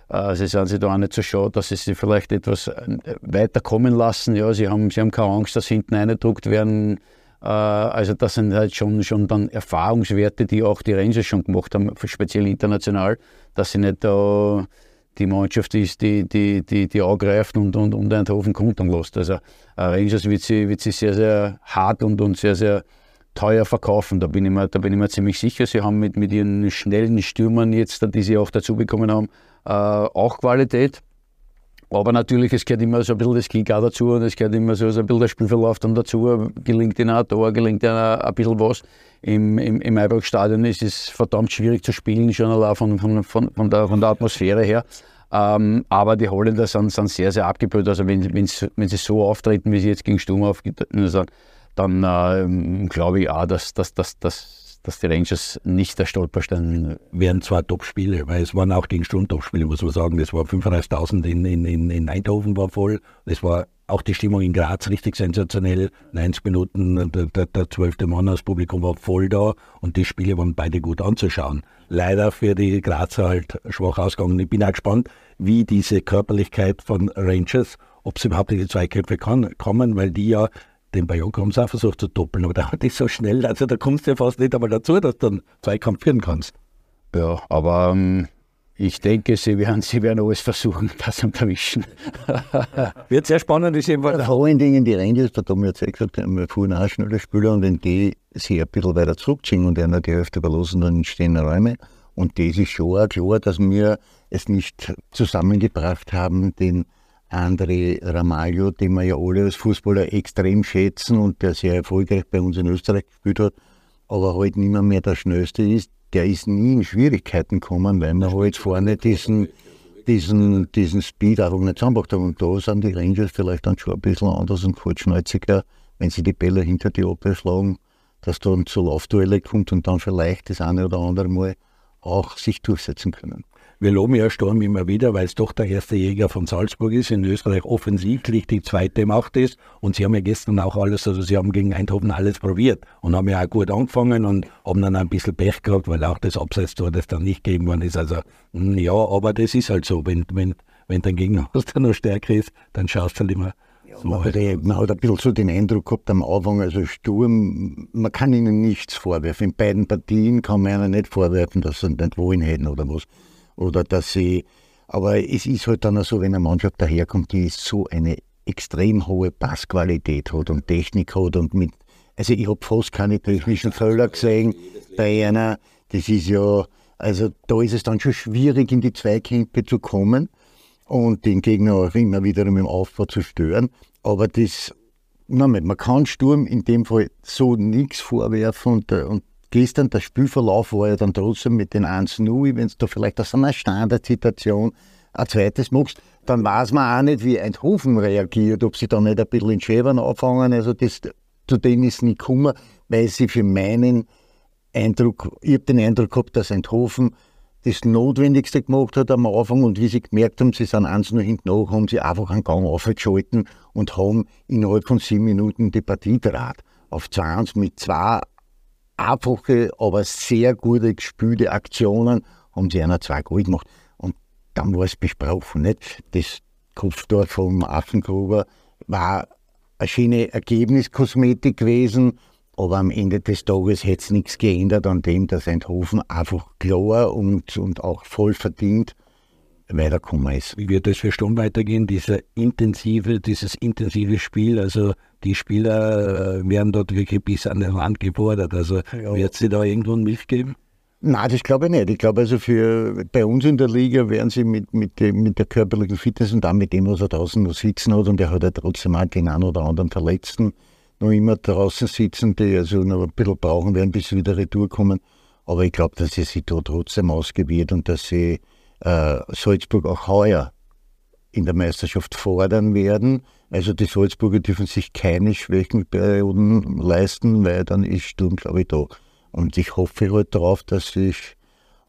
äh, Sie sind sich da auch nicht so schade, dass sie sich vielleicht etwas äh, weiter kommen lassen. Ja, sie, haben, sie haben keine Angst, dass hinten eingedruckt werden. Äh, also das sind halt schon, schon dann Erfahrungswerte, die auch die Rangers schon gemacht haben, speziell international, dass sie nicht da die Mannschaft ist, die, die, die, die angreift und, und, und Eindhoven kontern lässt. Also äh, Rangers wird sie, wird sie sehr, sehr hart und, und sehr, sehr teuer verkaufen. Da bin ich mir, da bin ich mir ziemlich sicher. Sie haben mit, mit ihren schnellen Stürmern jetzt, die sie auch dazu bekommen haben, äh, auch Qualität. Aber natürlich, es gehört immer so ein bisschen das Kick auch dazu und es gehört immer so, so ein bisschen der Spielverlauf dann dazu. Gelingt ihnen ein Tor, gelingt ihnen ein bisschen was. Im, im, im Eiburg-Stadion ist es verdammt schwierig zu spielen, schon allein von, von, von, der, von der Atmosphäre her. Ähm, aber die Holländer sind, sind sehr, sehr abgebrüht. Also wenn, wenn sie so auftreten, wie sie jetzt gegen Sturm aufgetreten sind, dann äh, glaube ich auch, dass, dass, dass, dass dass die Rangers nicht der Stolperstein wären zwar Top-Spiele, weil es waren auch gegen Sturm Top-Spiele, muss man sagen. Das war 35.000 in, in, in Eindhoven war voll. Das war auch die Stimmung in Graz richtig sensationell. 90 Minuten, der, 12. Mann aus Publikum war voll da und die Spiele waren beide gut anzuschauen. Leider für die Grazer halt schwach ausgegangen. Ich bin auch gespannt, wie diese Körperlichkeit von Rangers, ob sie überhaupt in die Zweikämpfe kann, kommen, weil die ja den Bayok haben sie auch versucht zu doppeln, aber der hat ist so schnell, also da kommst du ja fast nicht einmal dazu, dass du dann Zweikampf führen kannst. Ja, aber ähm, ich denke, sie werden, sie werden alles versuchen, *laughs* das zu erwischen. *laughs* Wird sehr spannend, ist jedenfalls. Vor allen Dingen die Rangers, da haben wir jetzt gesagt, wir fuhren auch schnelle Spieler und wenn die sich ein bisschen weiter zurückziehen und einer die Hälfte überlassen, dann entstehen Räume. Und das ist schon auch klar, dass wir es nicht zusammengebracht haben, den André Ramalho, den wir ja alle als Fußballer extrem schätzen und der sehr erfolgreich bei uns in Österreich gespielt hat, aber halt nicht mehr, mehr der Schnellste ist, der ist nie in Schwierigkeiten gekommen, weil wir halt vorne diesen, diesen, diesen Speed einfach nicht zusammengebracht haben. Und da sind die Rangers vielleicht dann schon ein bisschen anders und kurzschnäuziger, wenn sie die Bälle hinter die Abwehr schlagen, dass dann zu Laufduelle kommt und dann vielleicht das eine oder andere Mal auch sich durchsetzen können. Wir loben ja Sturm immer wieder, weil es doch der erste Jäger von Salzburg ist, in Österreich offensichtlich die zweite Macht ist. Und sie haben ja gestern auch alles, also sie haben gegen Eindhoven alles probiert und haben ja auch gut angefangen und haben dann ein bisschen Pech gehabt, weil auch das Abseitstor, das dann nicht gegeben worden ist. Also, hm, ja, aber das ist halt so. Wenn, wenn, wenn dein Gegner *laughs* der noch stärker ist, dann schaust du halt immer so man, hat, man hat ein bisschen so den Eindruck gehabt am Anfang, also Sturm, man kann ihnen nichts vorwerfen. In beiden Partien kann man ihnen nicht vorwerfen, dass sie nicht wollen hätten oder was oder dass sie, aber es ist halt dann auch so, wenn eine Mannschaft daherkommt, die so eine extrem hohe Passqualität hat und Technik hat und mit, also ich habe fast keine technischen Fehler gesehen bei einer, das ist ja, also da ist es dann schon schwierig, in die Zweikämpfe zu kommen und den Gegner auch immer wieder mit dem Aufbau zu stören. Aber das, man kann Sturm in dem Fall so nichts vorwerfen und, und gestern der Spielverlauf war ja dann trotzdem mit den 1-0, wenn du vielleicht aus einer Standardsituation ein zweites machst, dann weiß man auch nicht, wie Eindhoven reagiert, ob sie da nicht ein bisschen in Schäbern anfangen. Also das, zu denen ist nicht gekommen, weil sie für meinen Eindruck, ich habe den Eindruck gehabt, dass Eindhoven das Notwendigste gemacht hat am Anfang und wie sie gemerkt haben, sie sind eins nur hinten nach, haben sie einfach einen Gang aufgeschalten und haben innerhalb von sieben Minuten die Partie draht auf 2-1 mit zwei einfache, aber sehr gute gespülte Aktionen haben sie einer zwei Goal gemacht. Und dann war es besprochen. Nicht? Das Kopftor vom Affengruber war eine schöne Ergebniskosmetik gewesen, aber am Ende des Tages hätte es nichts geändert an dem, dass Eindhoven einfach klar und, und auch voll verdient weitergekommen ist. Wie wird das für Sturm weitergehen, dieser intensive, dieses intensive Spiel? Also die Spieler äh, werden dort wirklich bis an den Rand gefordert. Also ja. wird es da irgendwo Milch geben? Nein, das glaube ich nicht. Ich glaube also für bei uns in der Liga werden sie mit, mit, dem, mit der körperlichen Fitness und dann mit dem, was er draußen noch sitzen hat, und er hat ja trotzdem auch den einen oder anderen Verletzten noch immer draußen sitzen, die also noch ein bisschen brauchen werden, bis sie wieder retour kommen. Aber ich glaube, dass sie sich da trotzdem ausgewirt und dass sie äh, Salzburg auch heuer in der Meisterschaft fordern werden. Also die Salzburger dürfen sich keine Schwächenperioden leisten, weil dann ist Sturm, glaube ich, da. Und ich hoffe halt darauf, dass sich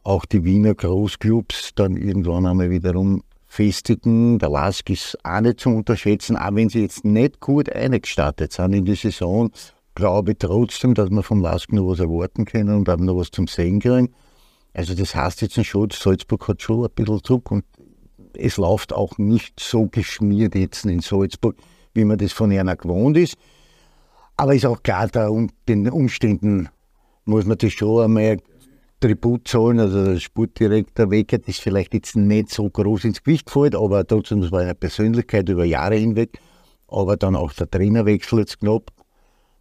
auch die Wiener Großclubs dann irgendwann einmal wiederum festigen. Der Lask ist auch nicht zu unterschätzen, auch wenn sie jetzt nicht gut eingestartet sind in die Saison, glaube ich trotzdem, dass wir vom Lask noch was erwarten können und auch noch was zum Sehen kriegen. Also das heißt jetzt schon, Salzburg hat schon ein bisschen Druck und es läuft auch nicht so geschmiert jetzt in Salzburg, wie man das von einer gewohnt ist. Aber ist auch klar, da um den Umständen muss man das schon einmal Tribut zahlen. Also der Sportdirektor Weckert ist vielleicht jetzt nicht so groß ins Gewicht gefallen, aber trotzdem, das war eine Persönlichkeit über Jahre hinweg. Aber dann auch der Trainerwechsel jetzt knapp.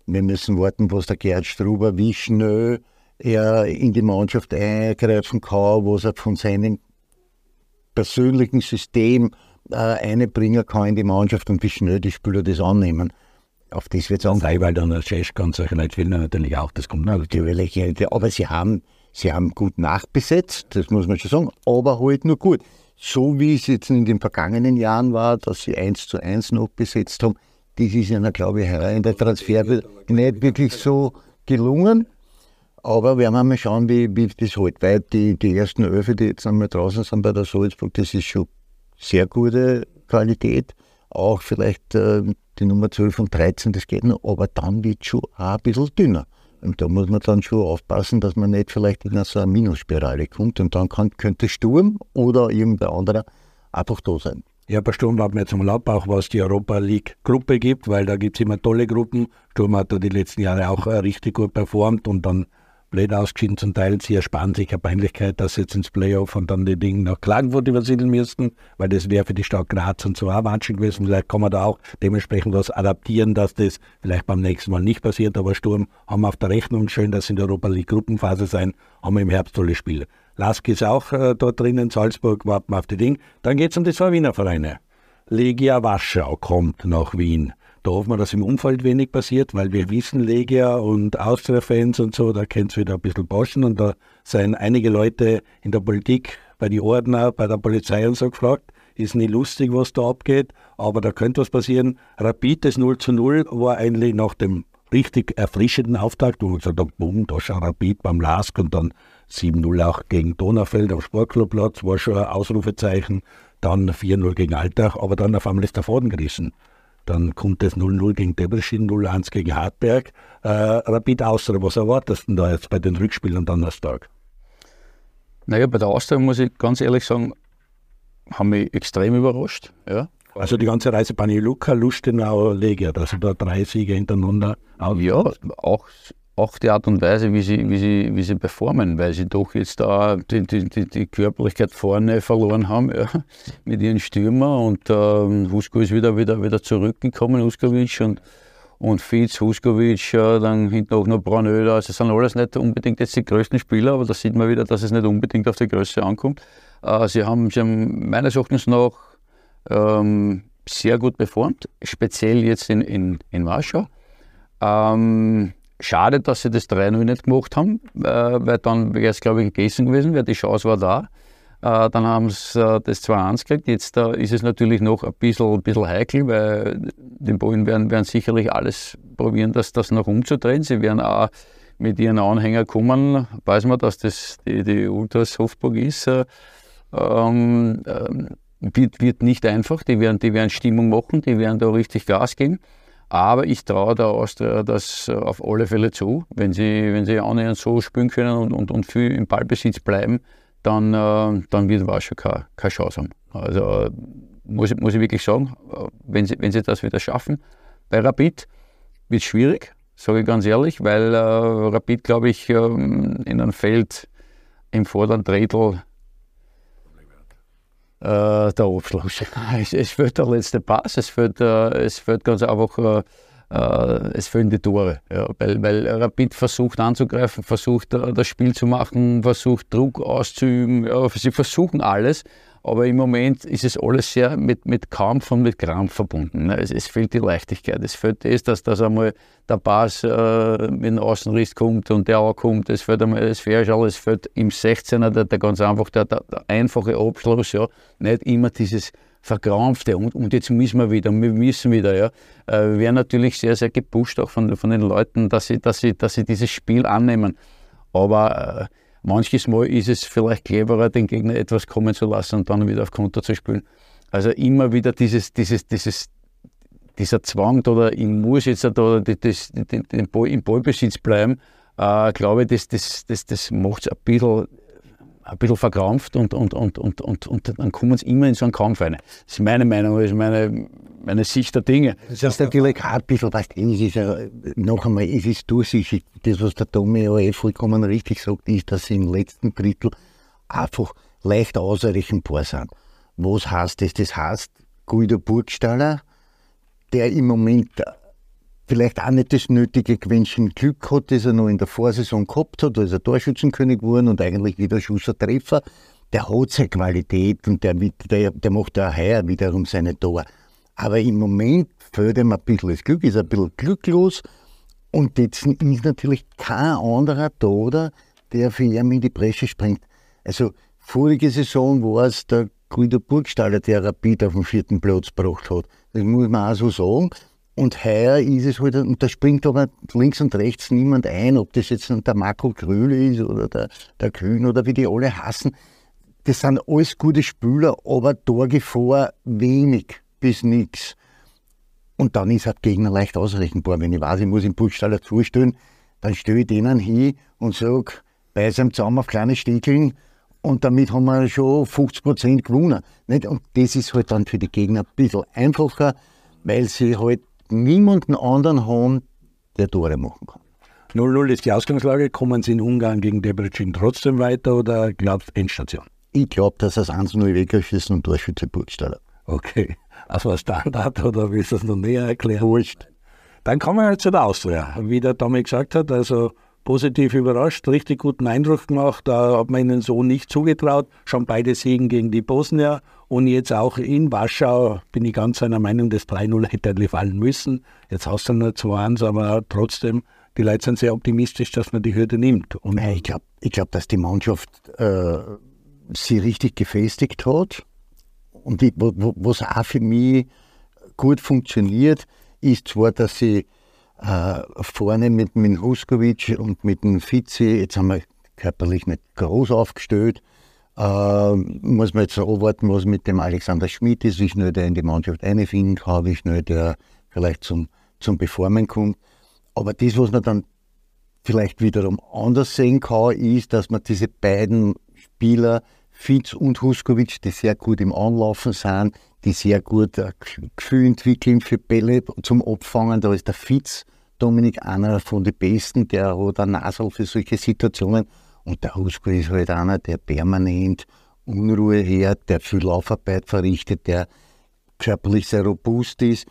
Wir müssen warten, was der Gerhard Struber, wie schnell er in die Mannschaft eingreifen kann, was er von seinem persönlichen System äh, einbringen kann in die Mannschaft und wie schnell die Spieler das annehmen. Auf das wird es ankommen. Weil dann der Ceska und solche Leute will natürlich auch, das kommt natürlich. Aber sie haben, sie haben gut nachbesetzt, das muss man schon sagen, aber halt nur gut. So wie es jetzt in den vergangenen Jahren war, dass sie eins zu eins noch besetzt haben, das ist ihnen, glaube ich, in der Transfer nicht wirklich so gelungen. Aber werden wir mal schauen, wie, wie das halt, weil die, die ersten Öfe, die jetzt einmal draußen sind bei der Salzburg, das ist schon sehr gute Qualität. Auch vielleicht äh, die Nummer 12 und 13, das geht noch, aber dann wird es schon auch ein bisschen dünner. Und da muss man dann schon aufpassen, dass man nicht vielleicht in so eine Minusspirale kommt und dann kann, könnte Sturm oder irgendein anderer einfach da sein. Ja, bei Sturm warten wir mal ab, auch was die Europa League Gruppe gibt, weil da gibt es immer tolle Gruppen. Sturm hat da die letzten Jahre auch äh, richtig gut performt und dann blöd ausgeschieden zum Teil. Sie ersparen sich eine Peinlichkeit, dass sie jetzt ins Playoff und dann die Dinge nach Klagenfurt übersiedeln müssten, weil das wäre für die Stadt Graz und so auch Wahnsinn gewesen. Vielleicht kann man da auch dementsprechend was adaptieren, dass das vielleicht beim nächsten Mal nicht passiert. Aber Sturm haben wir auf der Rechnung schön, dass sie in der Europa League Gruppenphase sein, haben wir im Herbst tolle Spiele. Lask ist auch äh, dort drinnen, Salzburg, warten wir auf die Dinge. Dann geht es um die zwei Wiener Vereine. Legia Warschau kommt nach Wien. Da hoffen wir, dass im Umfeld wenig passiert, weil wir wissen, Legia und Austria-Fans und so, da kennt es wieder ein bisschen Boschen und da seien einige Leute in der Politik, bei den Ordner, bei der Polizei und so gefragt. Ist nicht lustig, was da abgeht, aber da könnte was passieren. Rapid, das 0 zu 0, war eigentlich nach dem richtig erfrischenden Auftakt, wo man gesagt hat, boom, da schon Rapid beim Lask und dann 7-0 auch gegen Donaufeld am Sportclubplatz, war schon ein Ausrufezeichen. Dann 4-0 gegen Altach, aber dann auf einmal ist der Faden gerissen. Dann kommt es 0-0 gegen Debrecen, 0-1 gegen Hartberg. Äh, Rapid Austria, was erwartest du da jetzt bei den Rückspielen am Donnerstag? Naja, bei der Austria muss ich ganz ehrlich sagen, haben mich extrem überrascht. Ja. Also die ganze Reise Baniluka, Lustenau, Legia, also da drei Siege hintereinander. Ja, auch auch die Art und Weise, wie sie, wie sie, wie sie performen, weil sie doch jetzt da die, die, die, Körperlichkeit vorne verloren haben ja, mit ihren Stürmer und ähm, Husko ist wieder, wieder, wieder zurückgekommen, Huskovic und, und Fitz, Huskovic, äh, dann hinten auch noch Branöder. Also es sind alles nicht unbedingt jetzt die größten Spieler, aber da sieht man wieder, dass es nicht unbedingt auf die Größe ankommt. Äh, sie, haben, sie haben meines Erachtens noch ähm, sehr gut performt, speziell jetzt in, in, in Warschau. Ähm, Schade, dass sie das 3-0 nicht gemacht haben, äh, weil dann wäre es, glaube ich, gegessen gewesen, weil die Chance war da. Äh, dann haben sie äh, das 2-1 gekriegt. Jetzt ist es natürlich noch ein bisschen, ein bisschen heikel, weil die Bullen werden, werden sicherlich alles probieren, das, das noch umzudrehen. Sie werden auch mit ihren Anhängern kommen, weiß man, dass das die, die Ultras Hofburg ist. Ähm, wird, wird nicht einfach, die werden, die werden Stimmung machen, die werden da richtig Gas geben. Aber ich traue der Austria das äh, auf alle Fälle zu. Wenn sie, wenn sie annähernd so spielen können und, und, und viel im Ballbesitz bleiben, dann, äh, dann wird Warschau keine, keine Chance haben. Also muss, muss ich wirklich sagen, äh, wenn sie, wenn sie das wieder schaffen. Bei Rapid wird es schwierig, sage ich ganz ehrlich, weil äh, Rapid, glaube ich, ähm, in einem Feld im vorderen Drittel äh, der Abschluss. *laughs* Es, es fehlt der letzte Pass, es fehlt, äh, es fehlt ganz einfach, äh, äh, es fehlen die Tore. Ja, weil, weil Rapid versucht anzugreifen, versucht äh, das Spiel zu machen, versucht Druck auszuüben, ja, sie versuchen alles. Aber im Moment ist es alles sehr mit, mit Kampf und mit Krampf verbunden. Ne? Es, es, fehlt die Leichtigkeit. Es fehlt das, dass das einmal der Pass äh, mit dem Außenriss kommt und der auch kommt. Es fehlt einmal das Fairschall, es fehlt im 16er der, der ganz einfach der, der, der, einfache Abschluss. Ja? Nicht immer dieses Verkrampfte. Und, und jetzt müssen wir wieder, wir müssen wieder. Ja? Äh, werden natürlich sehr, sehr gepusht auch von, von den Leuten, dass sie, dass, sie, dass sie dieses Spiel annehmen. Aber äh, Manches Mal ist es vielleicht cleverer, den Gegner etwas kommen zu lassen und dann wieder auf Konter zu spielen. Also immer wieder dieses, dieses, dieses, dieser Zwang oder ich muss jetzt da das, den, den Ball, im Ballbesitz bleiben, äh, glaube ich, das, das, das, das macht es ein bisschen ein bisschen verkrampft und, und, und, und, und, und dann kommen sie immer in so einen Kampf rein. Das ist meine Meinung, das ist meine, meine Sicht der Dinge. Das ist natürlich auch ein bisschen, weißt du, ist ja, noch einmal, es ist durchsichtig. Das, was der Tommy ja eh vollkommen richtig sagt, ist, dass sie im letzten Drittel einfach leicht ausrechenbar sind. Was heißt das? Das heißt, Guido Burgstaller, der im Moment vielleicht auch nicht das nötige Quäntchen Glück hat, das er noch in der Vorsaison gehabt hat, da ist er Torschützenkönig geworden und eigentlich wieder Schussertreffer. Der hat seine Qualität und der, der, der macht auch heuer wiederum seine Tor. Aber im Moment fehlt ihm ein bisschen das Glück, ist ein bisschen glücklos und jetzt ist natürlich kein anderer da, der für ihn in die Bresche springt. Also vorige Saison war es der Guido Burgstaller, der Rapid auf den vierten Platz gebracht hat. Das muss man auch so sagen. Und heuer ist es halt, und da springt aber links und rechts niemand ein, ob das jetzt der Marco Kröhle ist oder der, der Kühn oder wie die alle hassen. Das sind alles gute Spieler, aber Torgefahr wenig bis nichts. Und dann ist halt Gegner leicht ausrechenbar. Wenn ich weiß, ich muss im Putschstaller zustellen, dann stelle ich denen hin und sage, bei seinem Zaum auf kleine Stiegeln Und damit haben wir schon 50 Prozent gewonnen. Nicht? Und das ist halt dann für die Gegner ein bisschen einfacher, weil sie halt niemanden anderen haben, der Tore machen kann. 0-0 ist die Ausgangslage. Kommen Sie in Ungarn gegen Debrecen trotzdem weiter oder glaubst Endstation? Ich glaube, dass das 1-0 weggeschissen und Torschütze Burgstaller. Okay. Also ein Standard oder willst du das noch näher erklären? Wurscht. Dann kommen wir halt zu der Austria. Wie der Tommy gesagt hat, also positiv überrascht, richtig guten Eindruck gemacht. Da hat man ihnen so nicht zugetraut. Schon beide Siegen gegen die Bosnier und jetzt auch in Warschau bin ich ganz einer Meinung, das 3-0 hätte fallen müssen. Jetzt hast du nur 2-1, aber trotzdem, die Leute sind sehr optimistisch, dass man die Hürde nimmt. Und ich glaube, ich glaub, dass die Mannschaft äh, sie richtig gefestigt hat. Und die, was auch für mich gut funktioniert, ist zwar, dass sie äh, vorne mit, mit Huskovic und mit dem Vizi, jetzt haben wir körperlich nicht groß aufgestellt, äh, muss man jetzt abwarten, was mit dem Alexander Schmidt ist, wie schnell der in die Mannschaft einfinden kann, wie schnell der vielleicht zum, zum Beformen kommt. Aber das, was man dann vielleicht wiederum anders sehen kann, ist, dass man diese beiden Spieler, Fitz und Huskovic, die sehr gut im Anlaufen sind, die sehr gut ein Gefühl entwickeln für Bälle zum Abfangen. Da ist der Fitz Dominik einer von den Besten, der hat ein Nasel für solche Situationen. Und der Husko ist halt einer, der permanent Unruhe hört, der viel Laufarbeit verrichtet, der körperlich sehr robust ist.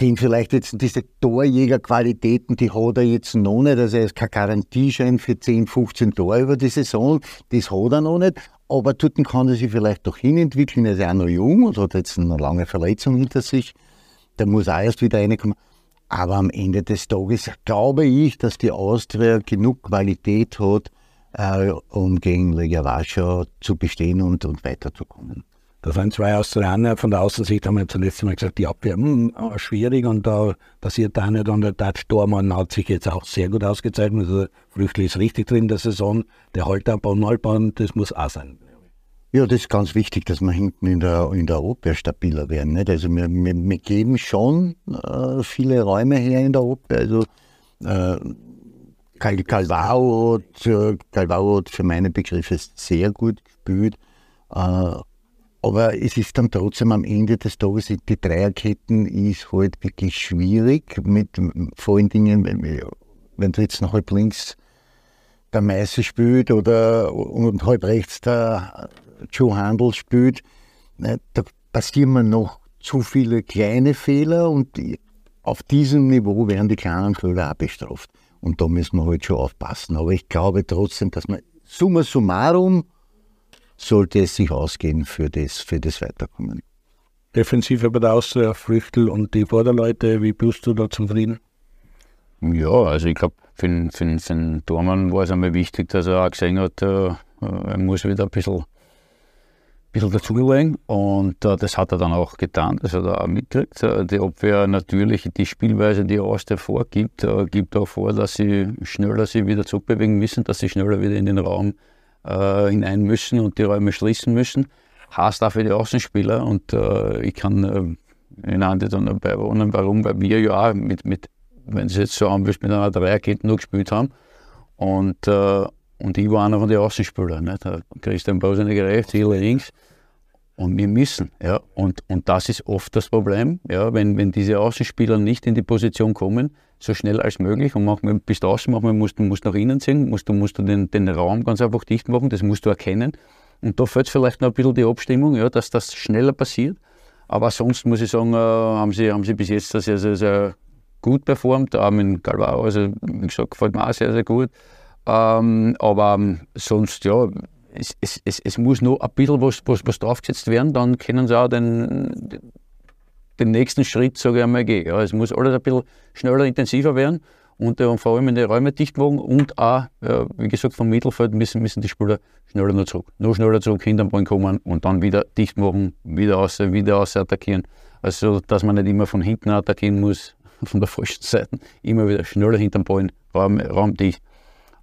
Den vielleicht jetzt diese Torjägerqualitäten, die hat er jetzt noch nicht. Also er ist kein Garantieschein für 10, 15 Tore über die Saison. Das hat er noch nicht. Aber dort kann er sich vielleicht doch hinentwickeln. Er ist ja auch noch jung und hat jetzt eine lange Verletzung hinter sich. Der muss auch erst wieder reinkommen. Aber am Ende des Tages glaube ich, dass die Austria genug Qualität hat, äh, um gegen Legia Warschau zu bestehen und, und weiterzukommen. Da sind zwei Australier von der Außensicht, haben wir zuletzt mal gesagt, die Abwehr mh, schwierig und da passiert da nicht. Und der Touch Dormann hat sich jetzt auch sehr gut ausgezeichnet. Also Früchtli ist richtig drin in der Saison. Der Halterbau, Neubau, das muss auch sein. Ja, das ist ganz wichtig, dass wir hinten in der, in der Abwehr stabiler werden. Nicht? Also wir, wir, wir geben schon äh, viele Räume her in der Abwehr. Also äh, Calvao hat, äh, Calvao hat für meine Begriffe sehr gut gespielt. Äh, aber es ist dann trotzdem am Ende des Tages, die Dreierketten ist halt wirklich schwierig. Mit vor allen Dingen, wenn, du jetzt noch halb links der Meiße spielt oder und halb rechts der Joe Handel spielt, ne, da passieren mir noch zu viele kleine Fehler und auf diesem Niveau werden die kleinen Fehler auch bestraft. Und da müssen wir halt schon aufpassen. Aber ich glaube trotzdem, dass man summa summarum sollte es sich ausgehen für das, für das Weiterkommen. Defensive bei der Austria, Früchtel und die Vorderleute, wie bist du da zufrieden? Ja, also ich glaube, für, für, für den Dormann war es einmal wichtig, dass er auch gesehen hat, äh, er muss wieder ein bisschen bisschen dazulegen und äh, das hat er dann auch getan, das hat er auch mitgekriegt. Äh, die Abwehr natürlich, die Spielweise, die Austria vorgibt, äh, gibt auch vor, dass sie schneller sich wieder zurückbewegen müssen, dass sie schneller wieder in den Raum äh, hinein müssen und die Räume schließen müssen. Heißt auch für die Außenspieler und äh, ich kann äh, in Ande dann dabei wohnen, warum, weil wir ja auch mit, mit wenn sie jetzt so anwüsst, mit einer Dreierkette nur gespielt haben und äh, und ich war einer von den Außenspielern. Ne? Der Christian Bosener rechts, Ziel links. Und wir müssen. Ja? Und, und das ist oft das Problem, ja? wenn, wenn diese Außenspieler nicht in die Position kommen, so schnell als möglich und manchmal bist du außen, manchmal musst musst nach innen ziehen, musst du, musst du den, den Raum ganz einfach dicht machen, das musst du erkennen. Und da fällt vielleicht noch ein bisschen die Abstimmung, ja, dass das schneller passiert. Aber sonst muss ich sagen, äh, haben, sie, haben sie bis jetzt sehr, sehr, sehr gut performt. Auch mit Galvao, also wie gesagt, gefällt mir auch sehr, sehr gut. Ähm, aber ähm, sonst, ja, es, es, es, es, muss noch ein bisschen was, was, was draufgesetzt werden, dann können sie auch den nächsten Schritt, sage ich einmal, gehen. Ja, es muss alles ein bisschen schneller, intensiver werden und äh, vor allem in die Räume dicht machen und auch, äh, wie gesagt, vom Mittelfeld müssen, müssen die Spieler schneller noch zurück. Noch schneller zurück, hinter den Ball kommen und dann wieder dicht machen, wieder aus, wieder aus attackieren. Also, dass man nicht immer von hinten attackieren muss, *laughs* von der falschen Seite, immer wieder schneller hinter den Ball, Raum, Raum dicht.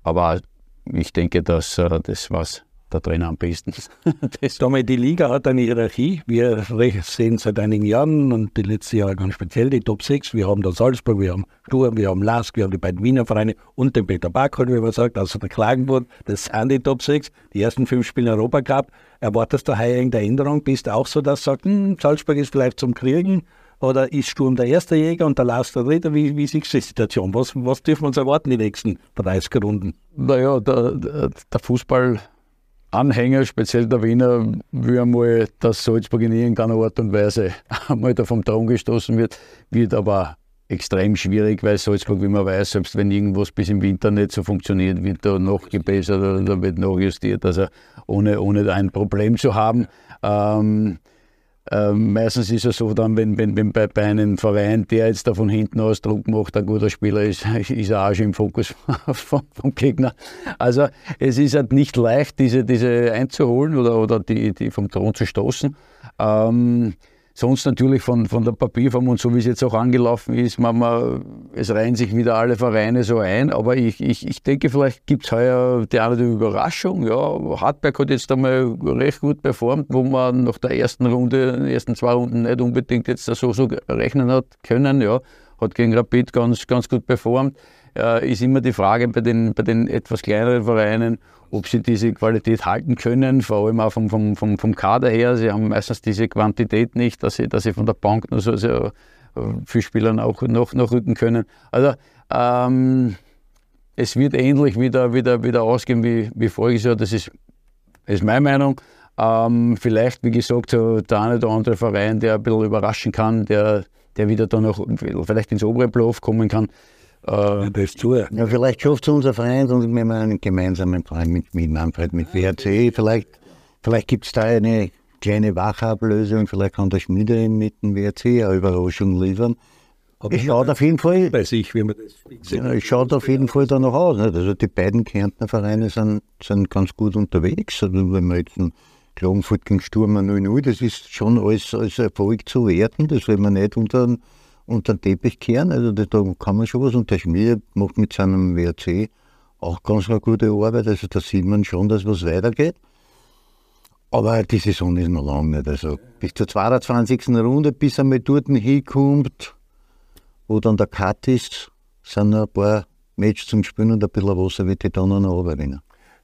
Aber ich denke, dass äh, das, was der Trainer am besten. *laughs* das Damit die Liga hat eine Hierarchie. Wir sehen seit einigen Jahren und die letzten Jahre ganz speziell die Top 6. Wir haben da Salzburg, wir haben Sturm, wir haben Lask, wir haben die beiden Wiener Vereine und den Peter Barkholt, wie man sagt, also der Klagenburg. Das sind die Top 6. Die ersten fünf Spiele Europacup. Erwartest du heuer irgendeine Änderung? Bist du auch so, dass du sagst, hm, Salzburg ist vielleicht zum Kriegen? Oder ist Sturm der erste Jäger und der Lars der dritte? Wie, wie siehst du die Situation? Was, was dürfen wir uns erwarten die nächsten 30 Runden? Naja, der, der Fußballanhänger, speziell der Wiener, will einmal, dass Salzburg in irgendeiner Art und Weise *laughs* einmal da vom Thron gestoßen wird, wird aber extrem schwierig, weil Salzburg, wie man weiß, selbst wenn irgendwas bis im Winter nicht so funktioniert, wird da noch gebessert oder wird noch justiert, also ohne, ohne ein Problem zu haben. Ähm, ähm, meistens ist es so, dann, wenn, wenn, wenn bei, bei, einem Verein, der jetzt da von hinten aus Druck macht, ein guter Spieler ist, *laughs* ist er auch schon im Fokus *laughs* vom, vom Gegner. Also es ist halt nicht leicht, diese, diese einzuholen oder, oder die, die vom Thron zu stoßen. Ähm, Sonst natürlich von, von der Papierform und so wie es jetzt auch angelaufen ist, man, man, es reihen sich wieder alle Vereine so ein. Aber ich, ich, ich denke, vielleicht gibt es heuer die eine Überraschung. Ja, Hartberg hat jetzt einmal recht gut performt, wo man nach der ersten Runde, den ersten zwei Runden nicht unbedingt jetzt so, so rechnen hat können. Ja, hat gegen Rapid ganz, ganz gut performt. Äh, ist immer die Frage bei den, bei den etwas kleineren Vereinen, ob sie diese Qualität halten können, vor allem auch vom, vom, vom, vom Kader her. Sie haben meistens diese Quantität nicht, dass sie, dass sie von der Bank nur so, so äh, viele Spieler auch noch, noch rücken können. Also ähm, es wird ähnlich wieder, wieder, wieder ausgehen wie, wie voriges Jahr. Das ist, ist meine Meinung. Ähm, vielleicht, wie gesagt, der eine oder andere Verein, der ein bisschen überraschen kann, der, der wieder dann noch vielleicht ins obere Playoff kommen kann. Äh, das zu. Ja, vielleicht schafft es unser Freund und wir haben einen gemeinsamen Freund mit, mit Manfred, mit WRC. Vielleicht, vielleicht gibt es da eine kleine Wachablösung, vielleicht kann der Schmiede mit dem WRC eine Überraschung liefern. Aber es schaut auf jeden Fall. Bei sich, wie man das ja, Es schaut auf jeden Fall danach aus. Nicht? Also die beiden Kärntner Vereine sind, sind ganz gut unterwegs. Also wenn man jetzt einen Klagenfurt gegen Sturm 0-0, das ist schon als, als Erfolg zu werten. Das will man nicht unter unter den Teppich kehren. Also da kann man schon was. Und der Schmied macht mit seinem WRC auch ganz eine gute Arbeit. Also da sieht man schon, dass was weitergeht. Aber die Saison ist noch lange nicht. Also bis zur 22. Runde, bis er mal dort hinkommt, wo dann der Cut ist, sind noch ein paar Matches zum Spielen und ein bisschen Wasser wird die dann noch runterrennen.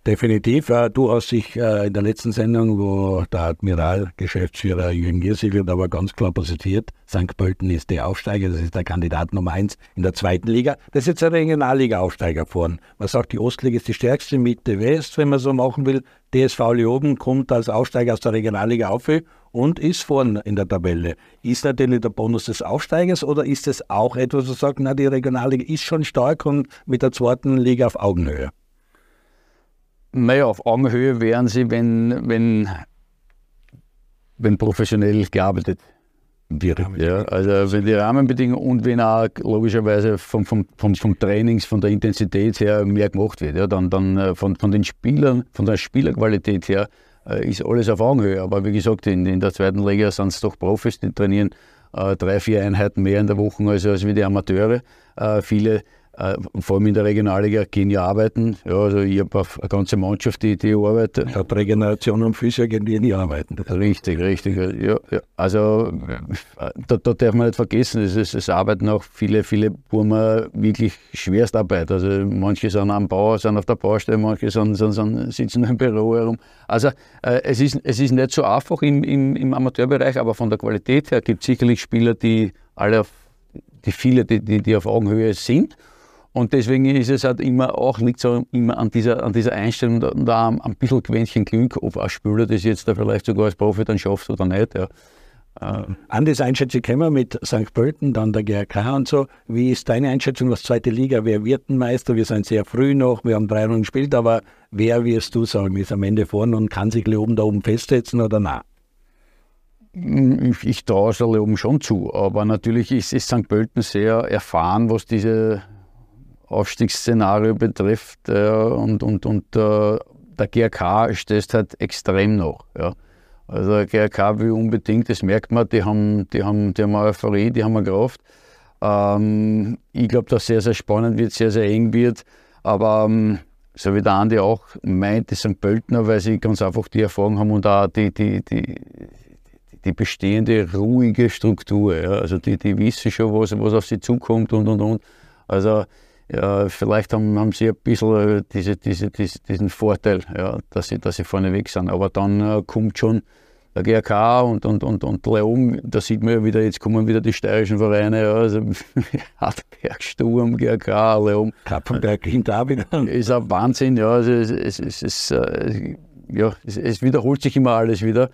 Definitiv. Du hast dich äh, in der letzten Sendung, wo der Admiral, Geschäftsführer Jürgen Giersig wird aber ganz klar positioniert, St. Pölten ist der Aufsteiger, das ist der Kandidat Nummer eins in der zweiten Liga. Das ist jetzt ein Regionalliga-Aufsteiger vorn. Man sagt, die Ostliga ist die stärkste Mitte West, wenn man so machen will. DSV Leoben kommt als Aufsteiger aus der Regionalliga auf und ist vorn in der Tabelle. Ist natürlich der Bonus des Aufsteigers oder ist es auch etwas, was sagt, na, die Regionalliga ist schon stark und mit der zweiten Liga auf Augenhöhe? Naja, auf Augenhöhe wären sie, wenn, wenn, wenn professionell gearbeitet wird. Ja, also wenn die Rahmenbedingungen und wenn auch logischerweise vom, vom, vom, vom Trainings, von der Intensität her mehr gemacht wird, ja, dann, dann äh, von, von den Spielern, von der Spielerqualität her äh, ist alles auf Augenhöhe. Aber wie gesagt, in, in der zweiten Liga sind es doch Profis, die trainieren äh, drei, vier Einheiten mehr in der Woche als, als wie die Amateure. Äh, viele vor allem in der Regionalliga gehen ja arbeiten. Ja, also ich habe eine ganze Mannschaft, die, die arbeitet. Hat Regeneration und Physio gehen die nie arbeiten. Richtig, richtig. Ja, ja. Also da, da, darf man nicht vergessen, es, es, es arbeiten auch viele, viele Burmer wirklich Schwerstarbeit. Also manche sind am Bau, sind auf der Baustelle, manche sind, sind, sind, sitzen im Büro herum. Also äh, es, ist, es ist nicht so einfach im, im, im Amateurbereich, aber von der Qualität her gibt es sicherlich Spieler, die alle auf, die viele, die, die, die auf Augenhöhe sind und deswegen ist es halt immer auch, liegt so immer an dieser, an dieser Einstellung da, da ein bisschen Quäntchen Glück, ob ein Spieler das jetzt da vielleicht sogar als Profi dann schafft oder nicht. Ja. Äh, an das Einschätzung kommen wir mit St. Pölten, dann der GRK und so. Wie ist deine Einschätzung, was zweite Liga? Wer wird ein Meister? Wir sind sehr früh noch, wir haben drei Runden gespielt, aber wer wirst du sagen, ist am Ende vorne und kann sich Leoben da oben festsetzen oder nein? Ich, ich traue es Leoben schon zu, aber natürlich ist, ist St. Pölten sehr erfahren, was diese Aufstiegsszenario betrifft. Äh, und und, und äh, der GRK stößt halt extrem noch. Ja. Also der GRK will unbedingt, das merkt man, die haben, die haben, die haben Euphorie, die haben eine Kraft. Ähm, ich glaube, dass sehr, sehr spannend wird, sehr, sehr eng wird. Aber ähm, so wie der Andi auch meint, die St. Pöltner, weil sie ganz einfach die Erfahrung haben und auch die, die, die, die bestehende ruhige Struktur. Ja. Also die, die wissen schon, was, was auf sie zukommt und und und. Also ja, vielleicht haben, haben sie ein bisschen äh, diese, diese, diese, diesen Vorteil, ja, dass, sie, dass sie vorne weg sind. Aber dann äh, kommt schon der GRK und, und, und, und Leon, da sieht man ja wieder, jetzt kommen wieder die steirischen Vereine, ja, also *laughs* Hartberg, Sturm, GRK, Leon. Kapfenberg hinter auch wieder. *laughs* Ist ein Wahnsinn, ja, also es, es, es, es, äh, ja, es, es wiederholt sich immer alles wieder.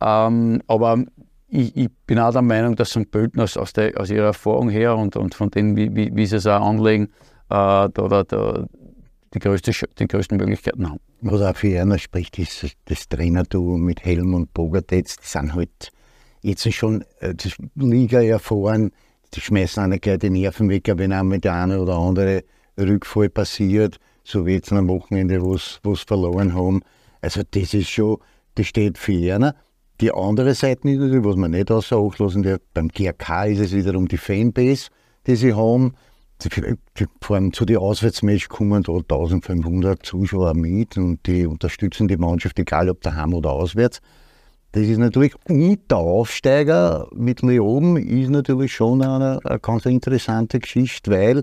Ähm, aber ich, ich, bin auch der Meinung, dass St. Pölten aus, aus, der, aus ihrer Erfahrung her und, und von dem, wie, wie, wie sie es auch anlegen, da, da, da die, größte, die größten Möglichkeiten haben. Was auch für einer spricht, ist das Trainerduo mit Helm und Bogartetz. Die sind halt jetzt schon äh, das Liga erfahren. Die schmeißen einer gleich die Nerven weg, wenn einmal der eine oder andere Rückfall passiert, so wie jetzt am Wochenende, wo sie verloren haben. Also das ist schon, das steht für einer. Die andere Seite natürlich, was man nicht außer Acht lassen beim GRK ist es wiederum die Fanbase, die sie haben. Die, zu den Auswärtsmatch kommen da 1500 Zuschauer mit und die unterstützen die Mannschaft, egal ob daheim oder auswärts. Das ist natürlich, und der Aufsteiger mit Leoben ist natürlich schon eine, eine ganz interessante Geschichte, weil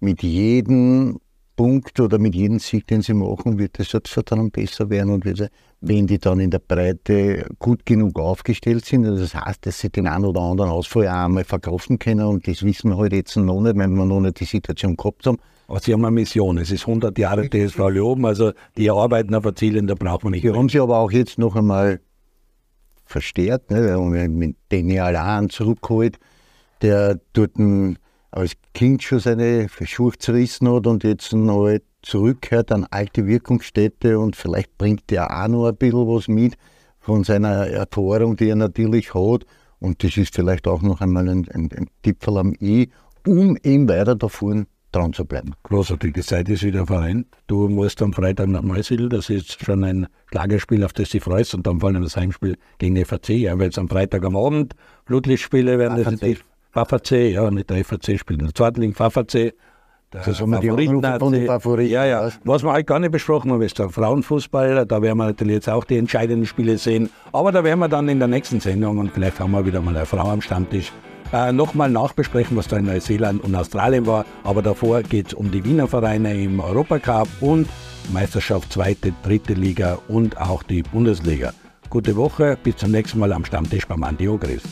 mit jedem Punkt oder mit jedem Sieg, den sie machen, wird es dann besser werden und wird, wenn die dann in der Breite gut genug aufgestellt sind. Also das heißt, dass sie den einen oder anderen Ausfall auch einmal verkaufen können und das wissen wir halt jetzt noch nicht, wenn wir noch nicht die Situation gehabt haben. Aber Sie haben eine Mission. Es ist 100 Jahre TSV Leoben, also die arbeiten auf Zielen, da braucht man nicht. Wir haben sie aber auch jetzt noch einmal verstärkt, ne? wir haben mit Daniel Ahn zurückgeholt, der dort ein als Kind schon seine Schuhe zerrissen hat und jetzt noch halt zurückkehrt an alte Wirkungsstätte und vielleicht bringt er auch noch ein bisschen was mit von seiner Erfahrung, die er natürlich hat. Und das ist vielleicht auch noch einmal ein, ein, ein Gipfel am I, um eben weiter da vorne dran zu bleiben. Großartig, die Zeit ist wieder vereint. Du musst am Freitag nach Neusiedl, das ist schon ein Schlagerspiel, auf das du freust, und dann vor allem das Heimspiel gegen die FAC. Ja, weil jetzt am Freitag am Abend Blutlichtspiele werden. Das FAC, ja, nicht der FAC spielt, der zweiten Liga FAC. Das haben wir die Favoriten. Favoriten. Ja, ja. Was wir halt gar nicht besprochen haben, ist der Frauenfußball. Da werden wir natürlich jetzt auch die entscheidenden Spiele sehen. Aber da werden wir dann in der nächsten Sendung und vielleicht haben wir wieder mal eine Frau am Stammtisch. Äh, Nochmal nachbesprechen, was da in Neuseeland und Australien war. Aber davor geht es um die Wiener Vereine im Europacup und Meisterschaft zweite, dritte Liga und auch die Bundesliga. Gute Woche, bis zum nächsten Mal am Stammtisch beim Andi Ogris.